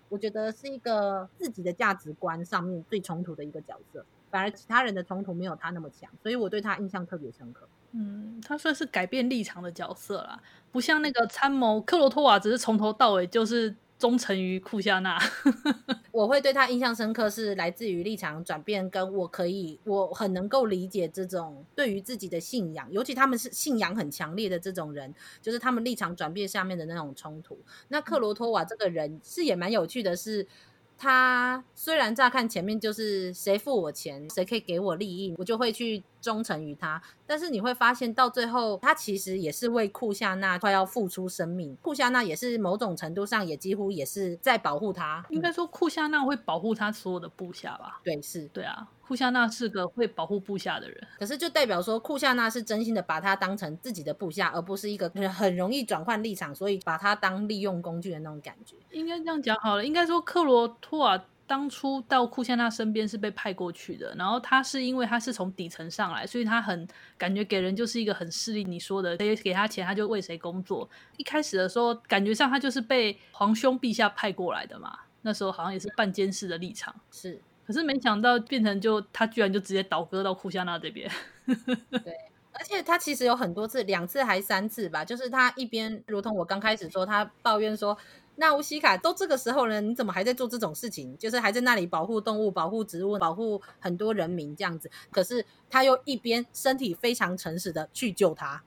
我觉得是一个自己的价值观上面最冲突的一个角色，反而其他人的冲突没有他那么强，所以我对他印象特别深刻。嗯，他算是改变立场的角色啦，不像那个参谋克罗托瓦，只是从头到尾就是忠诚于库夏娜。我会对他印象深刻，是来自于立场转变，跟我可以，我很能够理解这种对于自己的信仰，尤其他们是信仰很强烈的这种人，就是他们立场转变下面的那种冲突。那克罗托瓦这个人是也蛮有趣的是，是他虽然乍看前面就是谁付我钱，谁可以给我利益，我就会去。忠诚于他，但是你会发现到最后，他其实也是为库夏娜快要付出生命。库夏娜也是某种程度上也几乎也是在保护他。应该说，库夏娜会保护他所有的部下吧？对，是，对啊，库夏娜是个会保护部下的人。可是就代表说，库夏娜是真心的把他当成自己的部下，而不是一个很容易转换立场，所以把他当利用工具的那种感觉。应该这样讲好了。应该说，克罗托瓦。当初到库夏娜身边是被派过去的，然后他是因为他是从底层上来，所以他很感觉给人就是一个很势利。你说的，谁给他钱他就为谁工作。一开始的时候，感觉上他就是被皇兄陛下派过来的嘛。那时候好像也是半监视的立场。是，可是没想到变成就他居然就直接倒戈到库夏娜这边。对，而且他其实有很多次，两次还三次吧，就是他一边如同我刚开始说，他抱怨说。那乌西卡都这个时候了，你怎么还在做这种事情？就是还在那里保护动物、保护植物、保护很多人民这样子。可是他又一边身体非常诚实的去救他，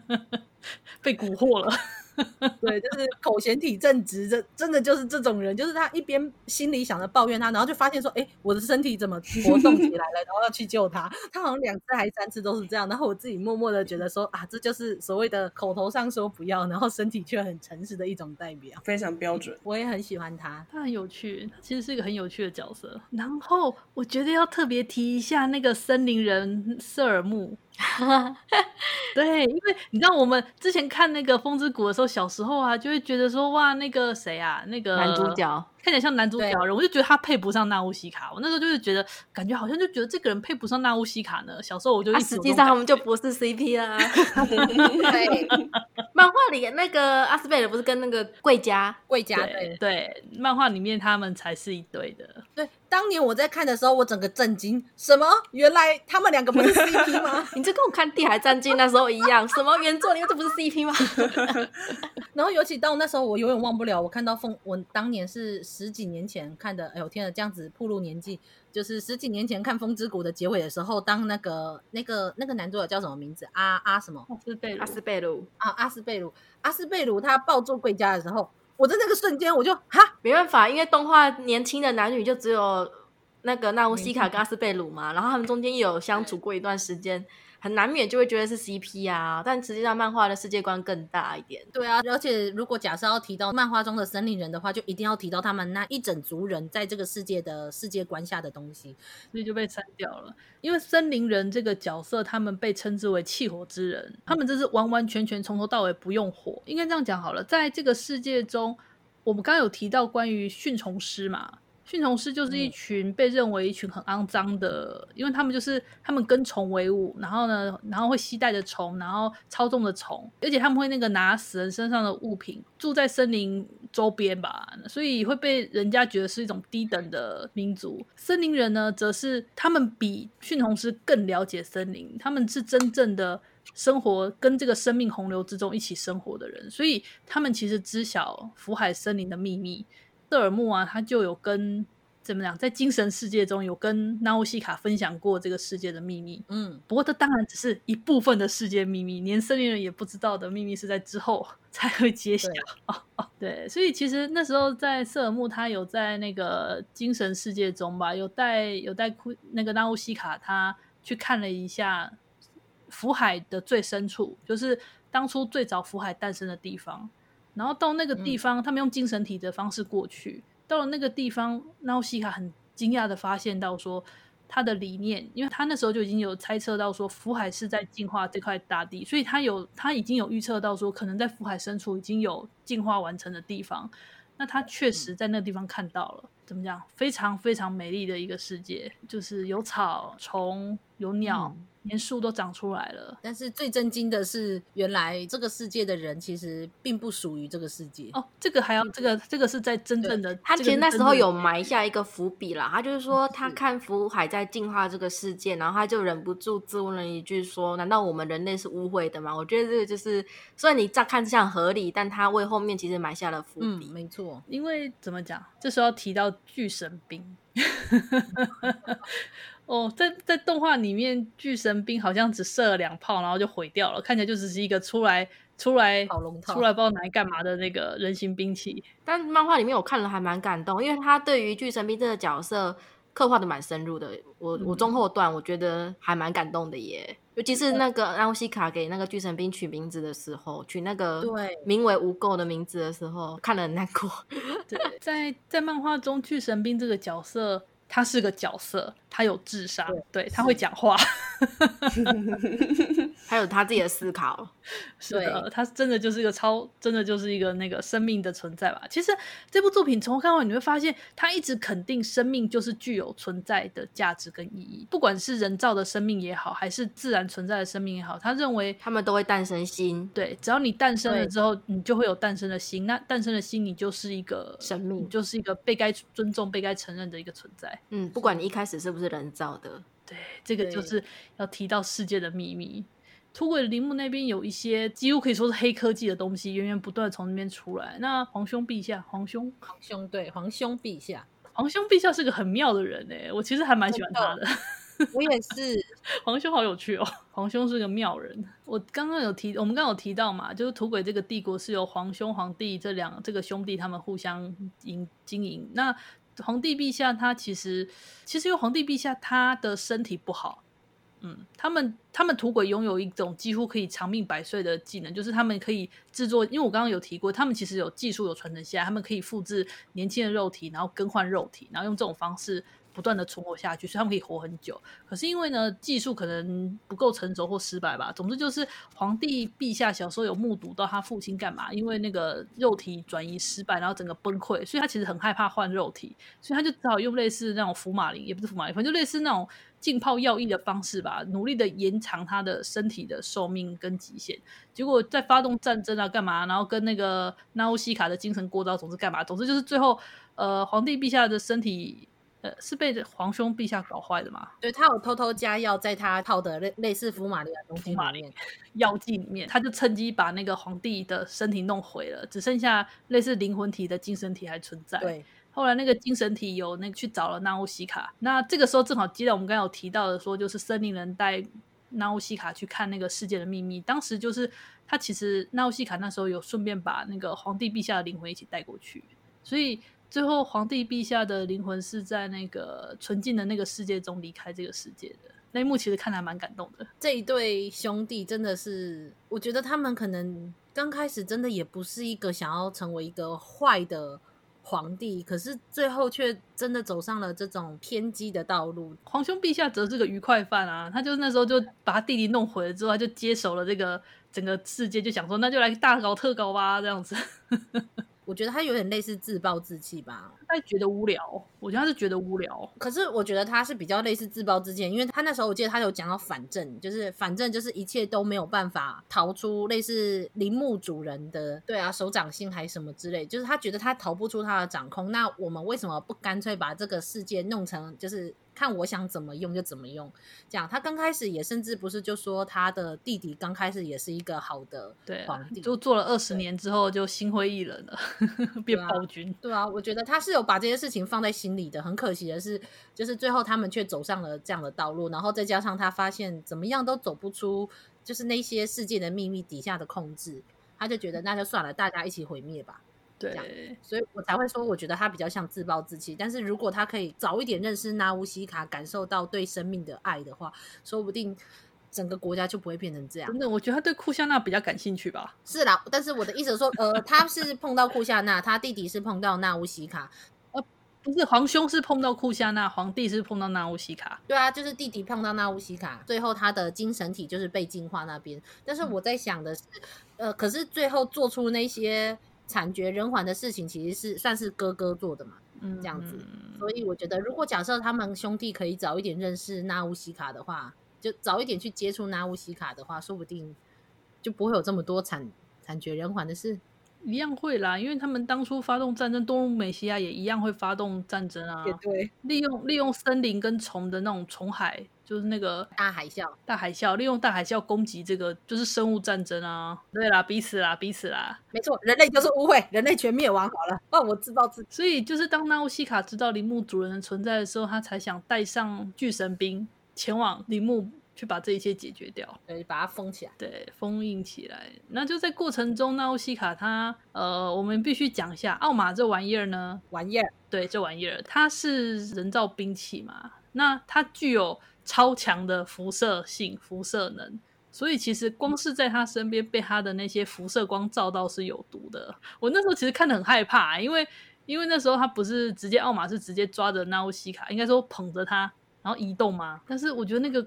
被蛊惑了。对，就是口嫌体正直，这真的就是这种人，就是他一边心里想着抱怨他，然后就发现说，哎，我的身体怎么活动起来了，然后要去救他。他好像两次还三次都是这样，然后我自己默默的觉得说，啊，这就是所谓的口头上说不要，然后身体却很诚实的一种代表，非常标准。我也很喜欢他，他很有趣，他其实是一个很有趣的角色。然后我觉得要特别提一下那个森林人瑟尔木。对，因为你知道我们之前看那个《风之谷》的时候，小时候啊，就会觉得说哇，那个谁啊，那个男主角。看起来像男主角人，我就觉得他配不上纳乌西卡。我那时候就是觉得，感觉好像就觉得这个人配不上纳乌西卡呢。小时候我就一实际上他们就不是 CP 啊。对，漫画里那个阿斯贝尔不是跟那个贵家 贵家对对，对，漫画里面他们才是一对的。对，当年我在看的时候，我整个震惊，什么？原来他们两个不是 CP 吗？你这跟我看《地海战记》那时候一样，什么原作里面这不是 CP 吗？然后尤其到那时候，我永远忘不了，我看到风，我当年是。十几年前看的，哎呦天呐，这样子暴露年纪，就是十几年前看《风之谷》的结尾的时候，当那个那个那个男主角叫什么名字？阿阿什么？阿斯贝鲁。阿斯贝鲁啊，阿斯贝鲁，阿斯贝鲁他抱住贵家的时候，我在那个瞬间我就哈，没办法，因为动画年轻的男女就只有那个纳乌西卡跟阿斯贝鲁嘛，然后他们中间也有相处过一段时间。很难免就会觉得是 CP 啊，但实际上漫画的世界观更大一点。对啊，而且如果假设要提到漫画中的森林人的话，就一定要提到他们那一整族人在这个世界的世界观下的东西，所以就被删掉了。因为森林人这个角色，他们被称之为气火之人，他们这是完完全全从头到尾不用火。应该这样讲好了，在这个世界中，我们刚刚有提到关于驯虫师嘛。驯虫师就是一群被认为一群很肮脏的，嗯、因为他们就是他们跟虫为伍，然后呢，然后会携带着虫，然后操纵着虫，而且他们会那个拿死人身上的物品，住在森林周边吧，所以会被人家觉得是一种低等的民族。森林人呢，则是他们比驯虫师更了解森林，他们是真正的生活跟这个生命洪流之中一起生活的人，所以他们其实知晓福海森林的秘密。瑟尔木啊，他就有跟怎么讲，在精神世界中有跟纳乌西卡分享过这个世界的秘密。嗯，不过这当然只是一部分的世界秘密，连森林人也不知道的秘密是在之后才会揭晓。对，所以其实那时候在瑟尔木，他有在那个精神世界中吧，有带有带库那个纳乌西卡，他去看了一下福海的最深处，就是当初最早福海诞生的地方。然后到那个地方，嗯、他们用精神体的方式过去。到了那个地方，然后西卡很惊讶的发现到说，他的理念，因为他那时候就已经有猜测到说，福海是在净化这块大地，所以他有他已经有预测到说，可能在福海深处已经有净化完成的地方。那他确实在那个地方看到了，嗯、怎么讲？非常非常美丽的一个世界，就是有草、虫、有鸟。嗯连树都长出来了，但是最震惊的是，原来这个世界的人其实并不属于这个世界哦。这个还要这个这个是在真正的，他其实那时候有埋下一个伏笔啦。他就是说，他看福海在净化这个世界，然后他就忍不住自问了一句：说，难道我们人类是污秽的吗？我觉得这个就是，虽然你乍看像合理，但他为后面其实埋下了伏笔。嗯，没错，因为怎么讲，这时候要提到巨神兵。哦，在在动画里面，巨神兵好像只射了两炮，然后就毁掉了，看起来就只是一个出来出来出来不知道拿来干嘛的那个人形兵器。但漫画里面我看了还蛮感动，因为他对于巨神兵这个角色刻画的蛮深入的。我、嗯、我中后段我觉得还蛮感动的耶，尤其是那个娜乌西卡给那个巨神兵取名字的时候，取那个对名为无垢的名字的时候，看了很难过。对，在在漫画中，巨神兵这个角色。他是个角色，他有智商，对，对他会讲话。还有他自己的思考。是的，他真的就是一个超，真的就是一个那个生命的存在吧。其实这部作品从头看完，你会发现他一直肯定生命就是具有存在的价值跟意义，不管是人造的生命也好，还是自然存在的生命也好，他认为他们都会诞生心。对，只要你诞生了之后，你就会有诞生的心。那诞生的心，你就是一个生命，就是一个被该尊重、被该承认的一个存在。嗯，不管你一开始是不是人造的，对，这个就是要提到世界的秘密。土诡陵墓那边有一些几乎可以说是黑科技的东西，源源不断从那边出来。那皇兄陛下，皇兄，皇兄，对，皇兄陛下，皇兄陛下是个很妙的人哎，我其实还蛮喜欢他的。我也是，皇兄好有趣哦，皇兄是个妙人。我刚刚有提，我们刚刚有提到嘛，就是土鬼这个帝国是由皇兄、皇帝这两这个兄弟他们互相营经营。那皇帝陛下他其实，其实因为皇帝陛下他的身体不好。嗯，他们他们土鬼拥有一种几乎可以长命百岁的技能，就是他们可以制作。因为我刚刚有提过，他们其实有技术有传承下来，他们可以复制年轻的肉体，然后更换肉体，然后用这种方式不断的存活下去，所以他们可以活很久。可是因为呢，技术可能不够成熟或失败吧。总之就是皇帝陛下小时候有目睹到他父亲干嘛，因为那个肉体转移失败，然后整个崩溃，所以他其实很害怕换肉体，所以他就只好用类似那种福马林，也不是福马林，反正就类似那种。浸泡药液的方式吧，努力的延长他的身体的寿命跟极限。结果在发动战争啊，干嘛？然后跟那个纳乌西卡的精神过招，总之干嘛？总之就是最后，呃，皇帝陛下的身体，呃，是被皇兄陛下搞坏的吗？对，他有偷偷加药在他泡的类类似福马林的东西里面，药剂里面，他就趁机把那个皇帝的身体弄毁了，只剩下类似灵魂体的精神体还存在。对。后来那个精神体有那个去找了纳乌西卡，那这个时候正好接到我们刚刚有提到的说，就是森林人带纳乌西卡去看那个世界的秘密。当时就是他其实纳乌西卡那时候有顺便把那个皇帝陛下的灵魂一起带过去，所以最后皇帝陛下的灵魂是在那个纯净的那个世界中离开这个世界的。那一幕其实看来蛮感动的。这一对兄弟真的是，我觉得他们可能刚开始真的也不是一个想要成为一个坏的。皇帝，可是最后却真的走上了这种偏激的道路。皇兄陛下则是个愉快犯啊，他就那时候就把他弟弟弄毁了之后，他就接手了这个整个世界，就想说那就来大搞特搞吧，这样子。我觉得他有点类似自暴自弃吧，他觉得无聊。我觉得他是觉得无聊，可是我觉得他是比较类似自暴自弃，因为他那时候我记得他有讲到反正，就是反正就是一切都没有办法逃出类似陵墓主人的对啊手掌心还是什么之类，就是他觉得他逃不出他的掌控。那我们为什么不干脆把这个世界弄成就是？看我想怎么用就怎么用，这样他刚开始也甚至不是就说他的弟弟刚开始也是一个好的皇帝，就做了二十年之后就心灰意冷了，变暴君。对啊，我觉得他是有把这些事情放在心里的。很可惜的是，就是最后他们却走上了这样的道路，然后再加上他发现怎么样都走不出，就是那些世界的秘密底下的控制，他就觉得那就算了，大家一起毁灭吧。对，所以我才会说，我觉得他比较像自暴自弃。但是如果他可以早一点认识纳乌西卡，感受到对生命的爱的话，说不定整个国家就不会变成这样。真的，我觉得他对库夏娜比较感兴趣吧。是啦，但是我的意思是说，呃，他是碰到库夏娜，他弟弟是碰到纳乌西卡，呃，不是皇兄是碰到库夏娜，皇帝是碰到纳乌西卡。对啊，就是弟弟碰到纳乌西卡，最后他的精神体就是被净化那边。但是我在想的是，嗯、呃，可是最后做出那些。惨绝人寰的事情其实是算是哥哥做的嘛，嗯，这样子，所以我觉得如果假设他们兄弟可以早一点认识纳乌西卡的话，就早一点去接触纳乌西卡的话，说不定就不会有这么多惨惨绝人寰的事。一样会啦，因为他们当初发动战争，多鲁美西亚也一样会发动战争啊，也对，利用利用森林跟虫的那种虫海。就是那个大海啸，大海啸利用大海啸攻击这个，就是生物战争啊！对啦，彼此啦，彼此啦，没错，人类就是误会，人类全灭亡好了。哦，我自暴自弃。所以就是当纳乌西卡知道铃木主人的存在的时候，他才想带上巨神兵前往陵墓去把这一切解决掉，对，把它封起来，对，封印起来。那就在过程中，纳乌西卡他呃，我们必须讲一下奥马这玩意儿呢，玩意儿，对，这玩意儿它是人造兵器嘛，那它具有。超强的辐射性、辐射能，所以其实光是在他身边被他的那些辐射光照到是有毒的。我那时候其实看得很害怕，因为因为那时候他不是直接奥马是直接抓着纳乌西卡，应该说捧着他然后移动嘛？但是我觉得那个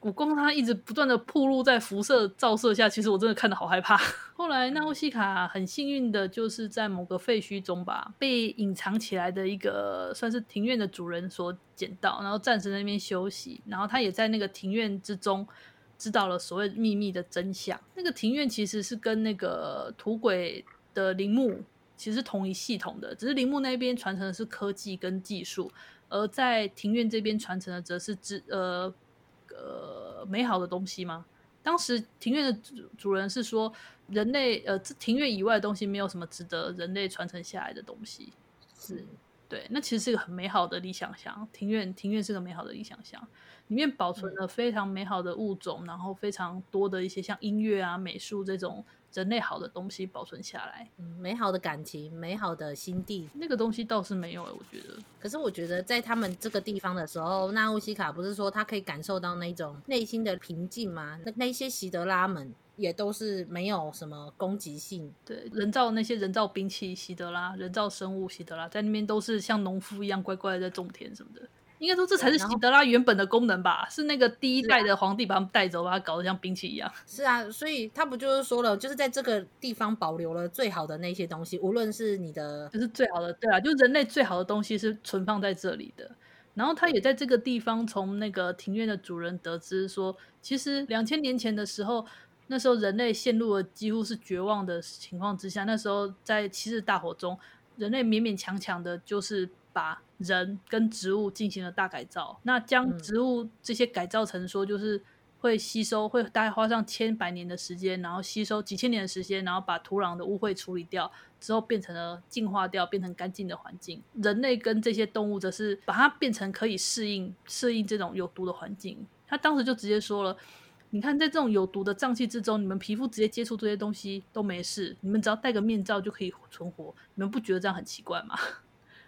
我光他一直不断的暴露在辐射照射下，其实我真的看得好害怕。后来纳乌西卡很幸运的就是在某个废墟中吧，被隐藏起来的一个算是庭院的主人所捡到，然后暂时在那边休息。然后他也在那个庭院之中知道了所谓秘密的真相。那个庭院其实是跟那个土鬼的陵墓其实同一系统的，只是陵墓那边传承的是科技跟技术，而在庭院这边传承的则是知呃。呃，美好的东西吗？当时庭院的主主人是说，人类呃，庭院以外的东西没有什么值得人类传承下来的东西。是，对，那其实是一个很美好的理想乡。庭院，庭院是个美好的理想乡，里面保存了非常美好的物种，嗯、然后非常多的一些像音乐啊、美术这种。人类好的东西保存下来，嗯，美好的感情，美好的心地，那个东西倒是没有，我觉得。可是我觉得在他们这个地方的时候，纳乌西卡不是说他可以感受到那种内心的平静吗？那那些习德拉们也都是没有什么攻击性，对，人造那些人造兵器习德拉，人造生物习德拉，在那边都是像农夫一样乖乖的在种田什么的。应该说，这才是希德拉原本的功能吧？是那个第一代的皇帝把他们带走，把他搞得像兵器一样。是啊，所以他不就是说了，就是在这个地方保留了最好的那些东西，无论是你的，就是最好的，对啊，就人类最好的东西是存放在这里的。然后他也在这个地方从那个庭院的主人得知说，其实两千年前的时候，那时候人类陷入了几乎是绝望的情况之下，那时候在七日大火中，人类勉勉强强的就是。把人跟植物进行了大改造，那将植物这些改造成说，就是会吸收，会大概花上千百年的时间，然后吸收几千年的时间，然后把土壤的污秽处理掉之后，变成了净化掉，变成干净的环境。人类跟这些动物则是把它变成可以适应适应这种有毒的环境。他当时就直接说了：“你看，在这种有毒的瘴气之中，你们皮肤直接接触这些东西都没事，你们只要戴个面罩就可以存活。你们不觉得这样很奇怪吗？”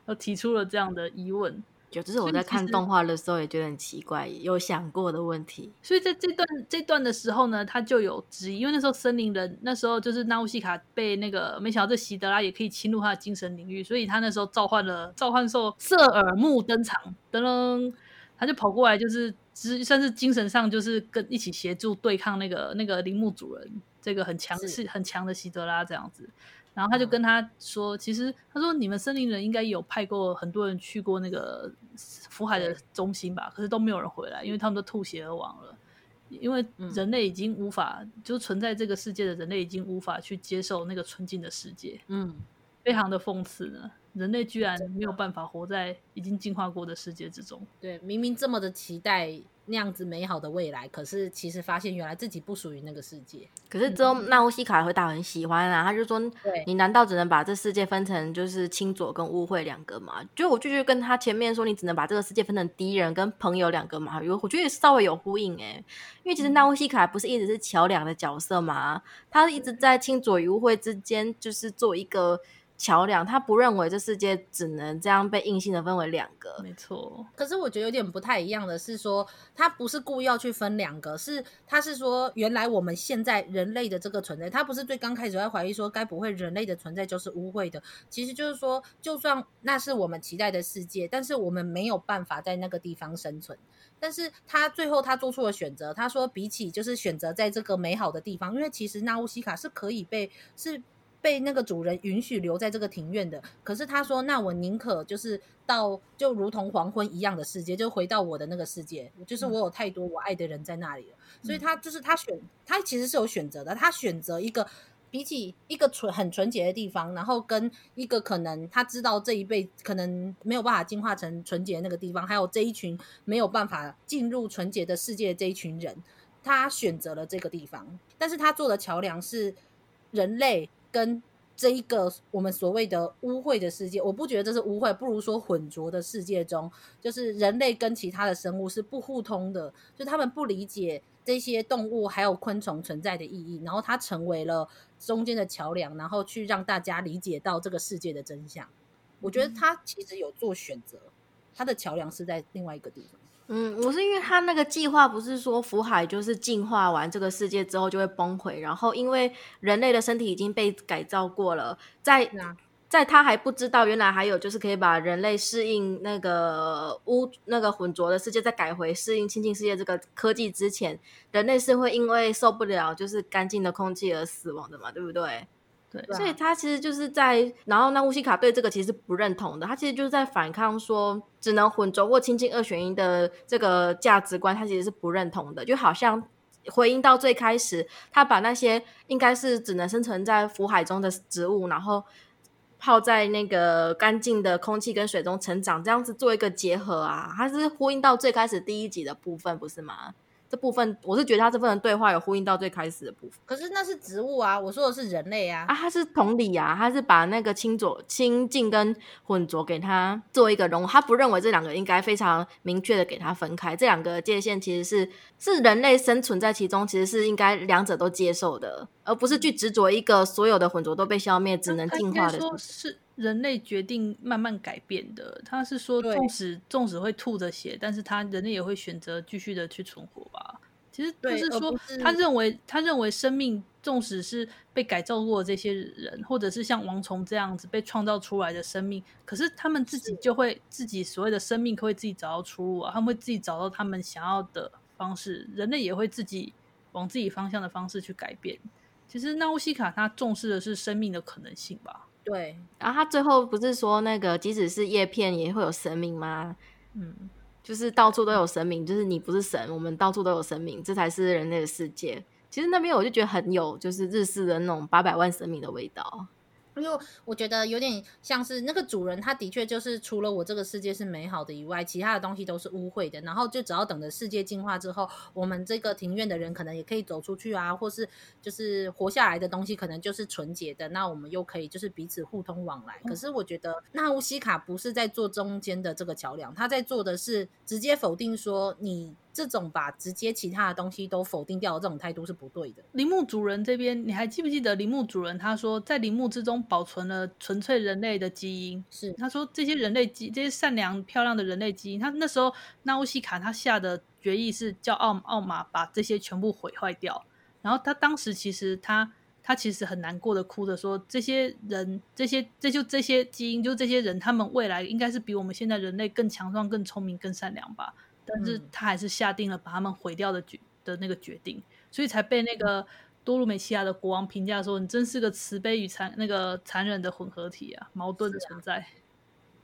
都提出了这样的疑问，就这是我在看动画的时候也觉得很奇怪，有想过的问题。所以在这段这段的时候呢，他就有质疑，因为那时候森林人那时候就是纳乌西卡被那个没想到这席德拉也可以侵入他的精神领域，所以他那时候召唤了召唤兽瑟尔木登场，噔噔，他就跑过来，就是只算是精神上就是跟一起协助对抗那个那个铃木主人，这个很强势很强的席德拉这样子。然后他就跟他说，嗯、其实他说你们森林人应该有派过很多人去过那个福海的中心吧，可是都没有人回来，因为他们都吐血而亡了。因为人类已经无法，嗯、就存在这个世界的人类已经无法去接受那个纯净的世界。嗯，非常的讽刺呢，人类居然没有办法活在已经进化过的世界之中。对，明明这么的期待。那样子美好的未来，可是其实发现原来自己不属于那个世界。可是之后纳乌西卡会大很喜欢啊，他就说：“你难道只能把这世界分成就是清左跟污秽两个吗？”就我就觉得跟他前面说你只能把这个世界分成敌人跟朋友两个嘛，有我觉得也稍微有呼应诶、欸。因为其实纳乌西卡不是一直是桥梁的角色嘛，他一直在清左与污秽之间就是做一个。桥梁，他不认为这世界只能这样被硬性的分为两个，没错。可是我觉得有点不太一样的是说，他不是故意要去分两个，是他是说，原来我们现在人类的这个存在，他不是最刚开始在怀疑说，该不会人类的存在就是污秽的？其实就是说，就算那是我们期待的世界，但是我们没有办法在那个地方生存。但是他最后他做出了选择，他说比起就是选择在这个美好的地方，因为其实纳乌西卡是可以被是。被那个主人允许留在这个庭院的，可是他说：“那我宁可就是到就如同黄昏一样的世界，就回到我的那个世界，就是我有太多我爱的人在那里了。嗯”所以他就是他选，他其实是有选择的。他选择一个比起一个纯很纯洁的地方，然后跟一个可能他知道这一辈可能没有办法进化成纯洁的那个地方，还有这一群没有办法进入纯洁的世界的这一群人，他选择了这个地方。但是他做的桥梁是人类。跟这一个我们所谓的污秽的世界，我不觉得这是污秽，不如说混浊的世界中，就是人类跟其他的生物是不互通的，就他们不理解这些动物还有昆虫存在的意义，然后它成为了中间的桥梁，然后去让大家理解到这个世界的真相。我觉得他其实有做选择，他的桥梁是在另外一个地方。嗯，我是因为他那个计划不是说福海就是进化完这个世界之后就会崩溃，然后因为人类的身体已经被改造过了，在在他还不知道原来还有就是可以把人类适应那个污那个浑浊的世界，再改回适应清净世界这个科技之前，人类是会因为受不了就是干净的空气而死亡的嘛，对不对？对，所以他其实就是在，然后那乌西卡对这个其实是不认同的，他其实就是在反抗说只能混浊或清净二选一的这个价值观，他其实是不认同的，就好像回应到最开始，他把那些应该是只能生存在福海中的植物，然后泡在那个干净的空气跟水中成长，这样子做一个结合啊，他是呼应到最开始第一集的部分，不是吗？这部分我是觉得他这份的对话有呼应到最开始的部分，可是那是植物啊，我说的是人类啊，啊，他是同理啊，他是把那个清浊、清净跟混浊给他做一个融合，他不认为这两个应该非常明确的给他分开，这两个界限其实是是人类生存在其中，其实是应该两者都接受的，而不是去执着一个所有的混浊都被消灭，只能进化的。是。人类决定慢慢改变的，他是说，纵使纵使会吐着血，但是他人类也会选择继续的去存活吧。其实就是说，是他认为他认为生命纵使是被改造过的这些人，或者是像王虫这样子被创造出来的生命，可是他们自己就会自己所谓的生命可以自己找到出路啊，他们会自己找到他们想要的方式，人类也会自己往自己方向的方式去改变。其实那乌西卡他重视的是生命的可能性吧。对，然后他最后不是说那个即使是叶片也会有神明吗？嗯，就是到处都有神明，就是你不是神，我们到处都有神明，这才是人类的世界。其实那边我就觉得很有，就是日式的那种八百万神明的味道。因为我觉得有点像是那个主人，他的确就是除了我这个世界是美好的以外，其他的东西都是污秽的。然后就只要等着世界进化之后，我们这个庭院的人可能也可以走出去啊，或是就是活下来的东西可能就是纯洁的，那我们又可以就是彼此互通往来。可是我觉得纳乌西卡不是在做中间的这个桥梁，他在做的是直接否定说你。这种把直接其他的东西都否定掉的这种态度是不对的。陵墓主人这边，你还记不记得陵墓主人他说，在陵墓之中保存了纯粹人类的基因？是他说这些人类基，这些善良漂亮的人类基因，他那时候纳乌西卡他下的决议是叫奥奥马把这些全部毁坏掉。然后他当时其实他他其实很难过的哭着说，这些人这些这就这些基因就这些人，他们未来应该是比我们现在人类更强壮、更聪明、更善良吧。但是他还是下定了把他们毁掉的决的那个决定，所以才被那个多鲁美西亚的国王评价说：“你真是个慈悲与残那个残忍的混合体啊，矛盾的存在。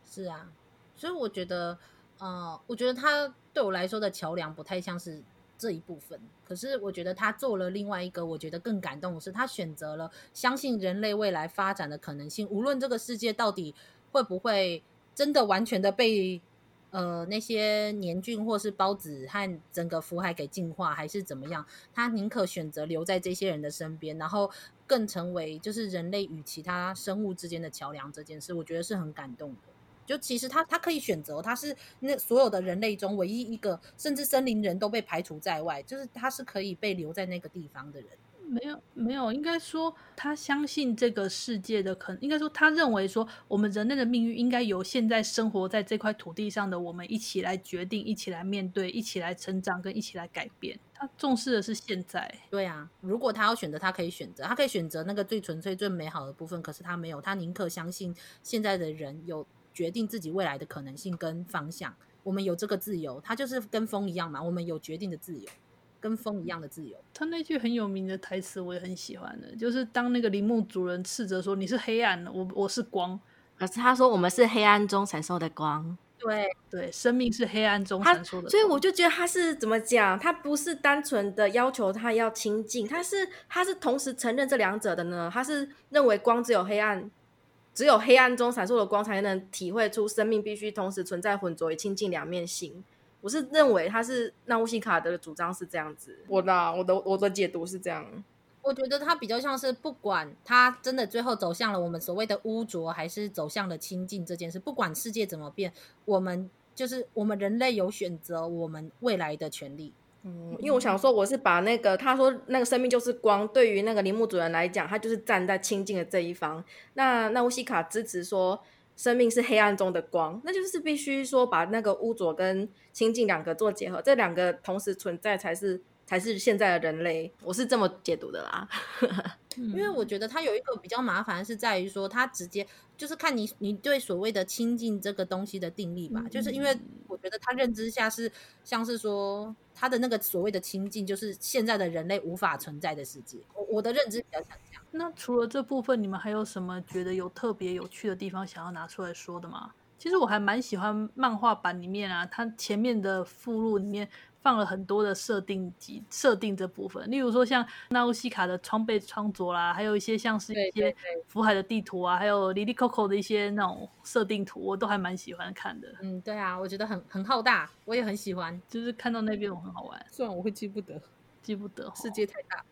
是啊”是啊，所以我觉得，呃，我觉得他对我来说的桥梁不太像是这一部分。可是我觉得他做了另外一个，我觉得更感动的是，他选择了相信人类未来发展的可能性，无论这个世界到底会不会真的完全的被。呃，那些黏菌或是孢子和整个福海给净化，还是怎么样？他宁可选择留在这些人的身边，然后更成为就是人类与其他生物之间的桥梁。这件事，我觉得是很感动的。就其实他他可以选择，他是那所有的人类中唯一一个，甚至森林人都被排除在外，就是他是可以被留在那个地方的人。没有，没有，应该说他相信这个世界的可能，应该说他认为说我们人类的命运应该由现在生活在这块土地上的我们一起来决定，一起来面对，一起来成长，跟一起来改变。他重视的是现在。对啊，如果他要选择，他可以选择，他可以选择那个最纯粹、最美好的部分。可是他没有，他宁可相信现在的人有决定自己未来的可能性跟方向。我们有这个自由，他就是跟风一样嘛，我们有决定的自由。跟风一样的自由。他那句很有名的台词，我也很喜欢的，就是当那个铃木主人斥责说：“你是黑暗，我我是光。”可是他说：“我们是黑暗中闪烁的光。”对对，生命是黑暗中闪烁的。所以我就觉得他是怎么讲？他不是单纯的要求他要清净，他是他是同时承认这两者的呢？他是认为光只有黑暗，只有黑暗中闪烁的光才能体会出生命必须同时存在浑浊与清净两面性。我是认为他是纳乌西卡的主张是这样子，我的我的我的解读是这样。我觉得他比较像是不管他真的最后走向了我们所谓的污浊，还是走向了清净这件事，不管世界怎么变，我们就是我们人类有选择我们未来的权利。嗯，因为我想说，我是把那个他说那个生命就是光，对于那个铃木主人来讲，他就是站在清净的这一方。那那乌西卡支持说。生命是黑暗中的光，那就是必须说把那个污浊跟清净两个做结合，这两个同时存在才是才是现在的人类。我是这么解读的啦。因为我觉得它有一个比较麻烦是在于说，它直接就是看你你对所谓的亲近这个东西的定义吧，嗯、就是因为我觉得他认知下是像是说他的那个所谓的亲近，就是现在的人类无法存在的世界。我我的认知比较像这样。那除了这部分，你们还有什么觉得有特别有趣的地方想要拿出来说的吗？其实我还蛮喜欢漫画版里面啊，它前面的附录里面。放了很多的设定及设定这部分，例如说像纳乌西卡的装备穿着啦，还有一些像是一些福海的地图啊，还有莉莉蔻蔻的一些那种设定图，我都还蛮喜欢看的。嗯，对啊，我觉得很很浩大，我也很喜欢。就是看到那边我很好玩，虽然我会记不得，记不得，世界太大。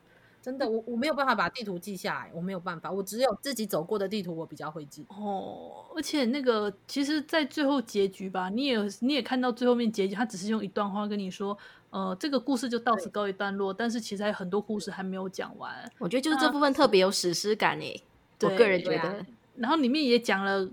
真的，我我没有办法把地图记下来，我没有办法，我只有自己走过的地图，我比较会记。哦，而且那个，其实，在最后结局吧，你也你也看到最后面结局，他只是用一段话跟你说，呃，这个故事就到此告一段落，但是其实还有很多故事还没有讲完。我觉得就是这部分特别有史诗感诶，我个人觉得。啊、然后里面也讲了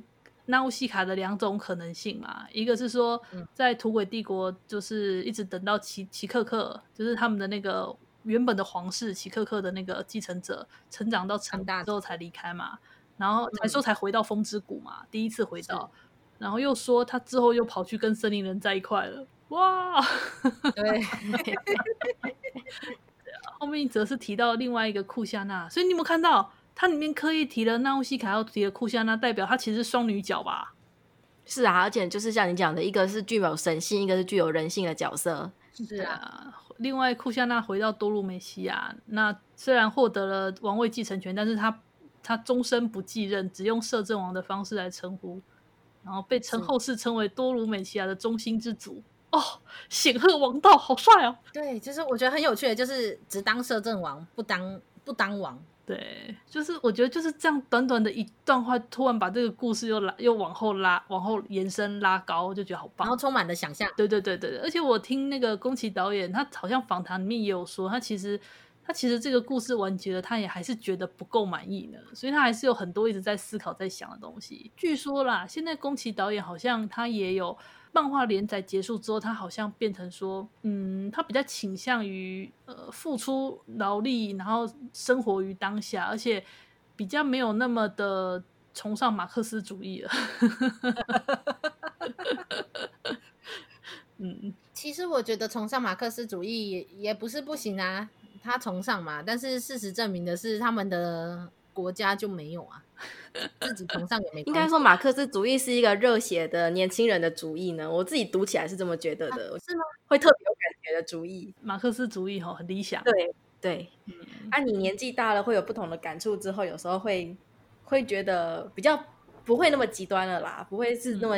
纳乌西卡的两种可能性嘛，一个是说，在土鬼帝国，就是一直等到奇奇克克，就是他们的那个。原本的皇室齐克克的那个继承者成长到成大之后才离开嘛，然后才说才回到风之谷嘛，第一次回到，然后又说他之后又跑去跟森林人在一块了，哇，对，后面则是提到另外一个库夏娜，所以你有没有看到它里面刻意提了纳乌西卡，又提了库夏娜，代表它其实是双女角吧？是啊，而且就是像你讲的，一个是具有神性，一个是具有人性的角色，是啊。另外，库夏娜回到多鲁美西亚，那虽然获得了王位继承权，但是他他终身不继任，只用摄政王的方式来称呼，然后被称后世称为多鲁美西亚的中心之主。哦，显赫王道，好帅哦！对，其实我觉得很有趣的，就是只当摄政王，不当不当王。对，就是我觉得就是这样，短短的一段话，突然把这个故事又拉又往后拉，往后延伸拉高，我就觉得好棒，然后充满了想象。对对对对，而且我听那个宫崎导演，他好像访谈里面也有说，他其实他其实这个故事完结了，他也还是觉得不够满意呢，所以他还是有很多一直在思考、在想的东西。据说啦，现在宫崎导演好像他也有。漫画连载结束之后，他好像变成说，嗯，他比较倾向于呃付出劳力，然后生活于当下，而且比较没有那么的崇尚马克思主义了。嗯，其实我觉得崇尚马克思主义也也不是不行啊，他崇尚嘛，但是事实证明的是他们的。国家就没有啊，自己崇尚也没。应该说马克思主义是一个热血的年轻人的主义呢，我自己读起来是这么觉得的。啊、是吗？会特别有感觉的主义，马克思主义哈，很理想。对对，那、嗯啊、你年纪大了会有不同的感触，之后有时候会会觉得比较不会那么极端了啦，不会是那么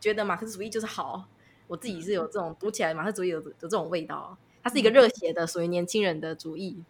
觉得马克思主义就是好。我自己是有这种读起来马克思主义有有这种味道，它是一个热血的属于年轻人的主义。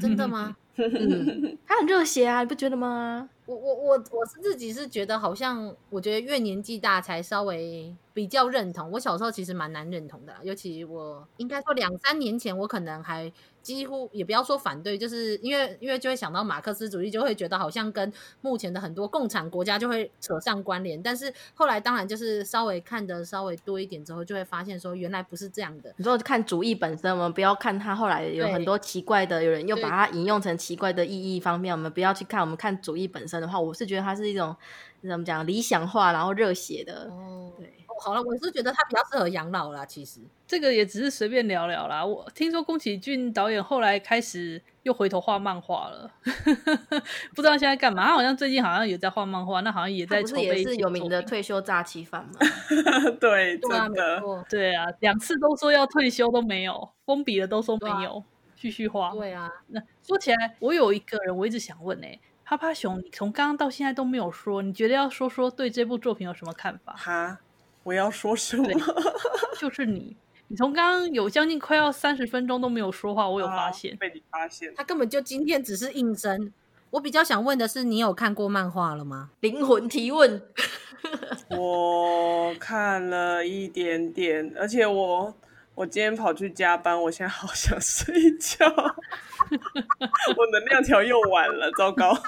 真的吗？嗯，他很热血啊，你不觉得吗？我我我我是自己是觉得，好像我觉得越年纪大才稍微比较认同。我小时候其实蛮难认同的，尤其我应该说两三年前，我可能还。几乎也不要说反对，就是因为因为就会想到马克思主义，就会觉得好像跟目前的很多共产国家就会扯上关联。但是后来当然就是稍微看的稍微多一点之后，就会发现说原来不是这样的。你说看主义本身，我们不要看它后来有很多奇怪的，有人又把它引用成奇怪的意义方面，我们不要去看。我们看主义本身的话，我是觉得它是一种怎么讲理想化，然后热血的。哦，对。好了，我是觉得他比较适合养老啦。其实这个也只是随便聊聊啦。我听说宫崎骏导演后来开始又回头画漫画了，不知道现在干嘛。他好像最近好像也在画漫画，那好像也在筹备。也是有名的退休诈欺犯吗？对，真的。对啊，两次都说要退休都没有，封笔了都说没有，继续画。对啊，那说起来，我有一个人我一直想问呢、欸，趴趴熊，你从刚刚到现在都没有说，你觉得要说说对这部作品有什么看法？哈？我要说什么？就是你，你从刚刚有将近快要三十分钟都没有说话，我有发现，啊、被你发现，他根本就今天只是应声。我比较想问的是，你有看过漫画了吗？灵魂提问，我看了一点点，而且我我今天跑去加班，我现在好想睡觉，我能量条又完了，糟糕。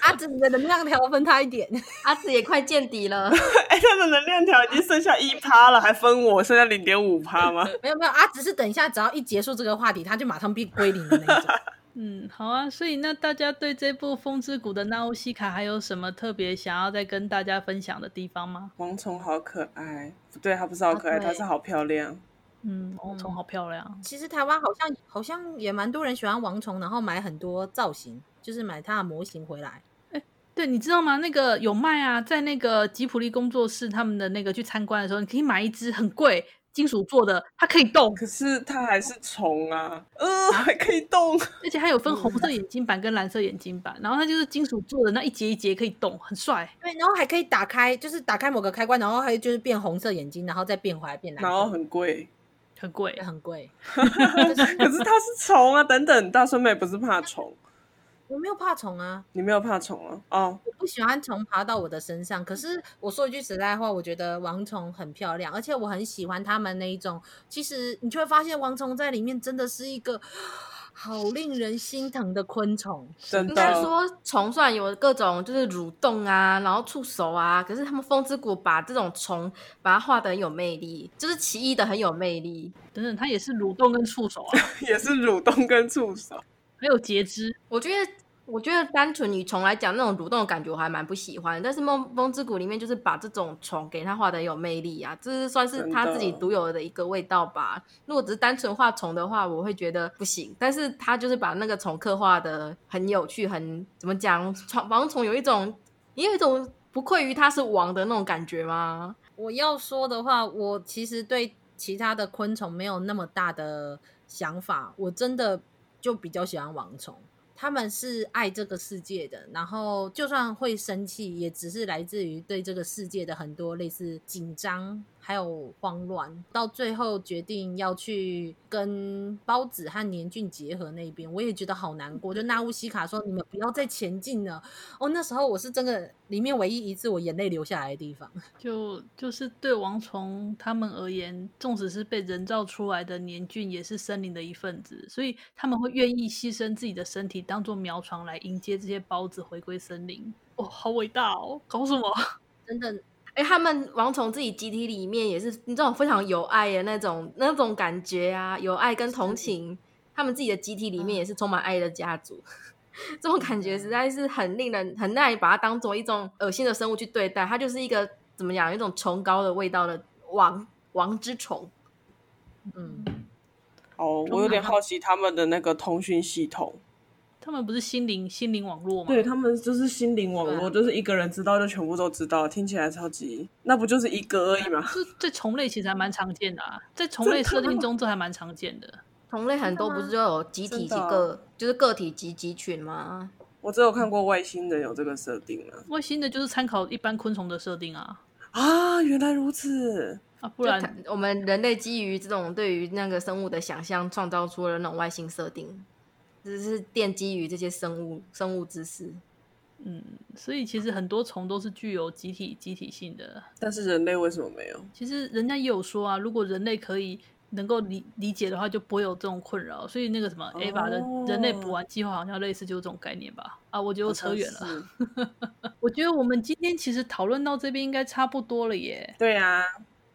阿紫，你的能量条分他一点。阿紫也快见底了，哎、欸，他的能量条已经剩下一趴了，还分我剩下零点五趴吗？没有没有，阿紫是等一下只要一结束这个话题，他就马上变归零的那种。嗯，好啊。所以那大家对这部《风之谷》的纳乌西卡还有什么特别想要再跟大家分享的地方吗？王虫好可爱，不对，它不是好可爱，它、啊、是好漂亮。嗯，王虫好漂亮。嗯、其实台湾好像好像也蛮多人喜欢王虫，然后买很多造型，就是买它的模型回来。哎，对，你知道吗？那个有卖啊，在那个吉普力工作室他们的那个去参观的时候，你可以买一只很贵。金属做的，它可以动，可是它还是虫啊，呃，还可以动，而且它有分红色眼睛版跟蓝色眼睛版，然后它就是金属做的，那一节一节可以动，很帅。对，然后还可以打开，就是打开某个开关，然后还就是变红色眼睛，然后再变回来变蓝色，然后很贵，很贵，很贵。可是它是虫啊，等等，大孙妹不是怕虫。我没有怕虫啊，你没有怕虫啊？哦，我不喜欢虫爬到我的身上。可是我说一句实在话，我觉得王虫很漂亮，而且我很喜欢他们那一种。其实你就会发现，王虫在里面真的是一个好令人心疼的昆虫。真的，应该说虫虽然有各种就是蠕动啊，然后触手啊，可是他们风之谷把这种虫把它画的很有魅力，就是奇异的很有魅力。等等，它也是蠕动跟触手啊，也是蠕动跟触手。还有截肢，我觉得，我觉得单纯以虫来讲，那种蠕动的感觉我还蛮不喜欢。但是梦风之谷里面就是把这种虫给它画的有魅力啊，这是算是他自己独有的一个味道吧。如果只是单纯画虫的话，我会觉得不行。但是他就是把那个虫刻画的很有趣，很怎么讲？王虫有一种，也有一种不愧于他是王的那种感觉吗？我要说的话，我其实对其他的昆虫没有那么大的想法，我真的。就比较喜欢网虫，他们是爱这个世界的，然后就算会生气，也只是来自于对这个世界的很多类似紧张。还有慌乱，到最后决定要去跟包子和年俊结合那边，我也觉得好难过。就纳乌西卡说：“你们不要再前进了。”哦，那时候我是真的里面唯一一次我眼泪流下来的地方。就就是对王虫他们而言，纵使是被人造出来的年俊，也是森林的一份子，所以他们会愿意牺牲自己的身体当做苗床来迎接这些包子回归森林。哦，好伟大哦！搞什么？真的。哎，他们王虫自己集体里面也是你这种非常有爱的那种那种感觉啊，有爱跟同情，他们自己的集体里面也是充满爱的家族，这种感觉实在是很令人很难以把它当做一种恶心的生物去对待，它就是一个怎么讲，一种崇高的味道的王王之虫。嗯，哦，我有点好奇他们的那个通讯系统。他们不是心灵心灵网络吗？对，他们就是心灵网络，就是一个人知道就全部都知道，听起来超级，那不就是一个而已吗？这这虫类其实还蛮常见的啊，在虫类设定中这还蛮常见的。虫类很多不是就有集体几个，就是个体集集群吗？我只有看过外星人有这个设定啊，外星的就是参考一般昆虫的设定啊。啊，原来如此啊，不然我们人类基于这种对于那个生物的想象，创造出了那种外星设定。只是奠基于这些生物生物知识，嗯，所以其实很多虫都是具有集体集体性的。但是人类为什么没有？其实人家也有说啊，如果人类可以能够理理解的话，就不会有这种困扰。所以那个什么 Ava 的人类补完计划好像类似就是这种概念吧？啊，我觉得我扯远了。我觉得我们今天其实讨论到这边应该差不多了耶。对啊，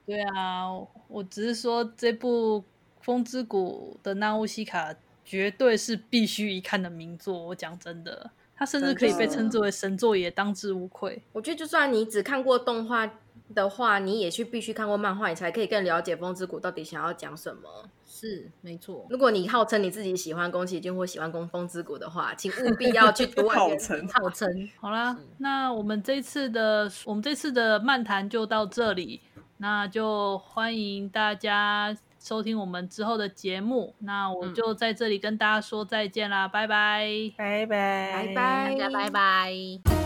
对啊，我只是说这部《风之谷》的纳乌西卡。绝对是必须一看的名作。我讲真的，它甚至可以被称之为神作，也当之无愧。我觉得，就算你只看过动画的话，你也去必须看过漫画，你才可以更了解《风之谷》到底想要讲什么。是没错。如果你号称你自己喜欢宫崎骏或喜欢《风之谷》的话，请务必要去读。号称号称。好啦，那我们这次的我们这次的漫谈就到这里，那就欢迎大家。收听我们之后的节目，那我就在这里跟大家说再见啦，嗯、拜拜，拜拜，拜拜，大家拜拜。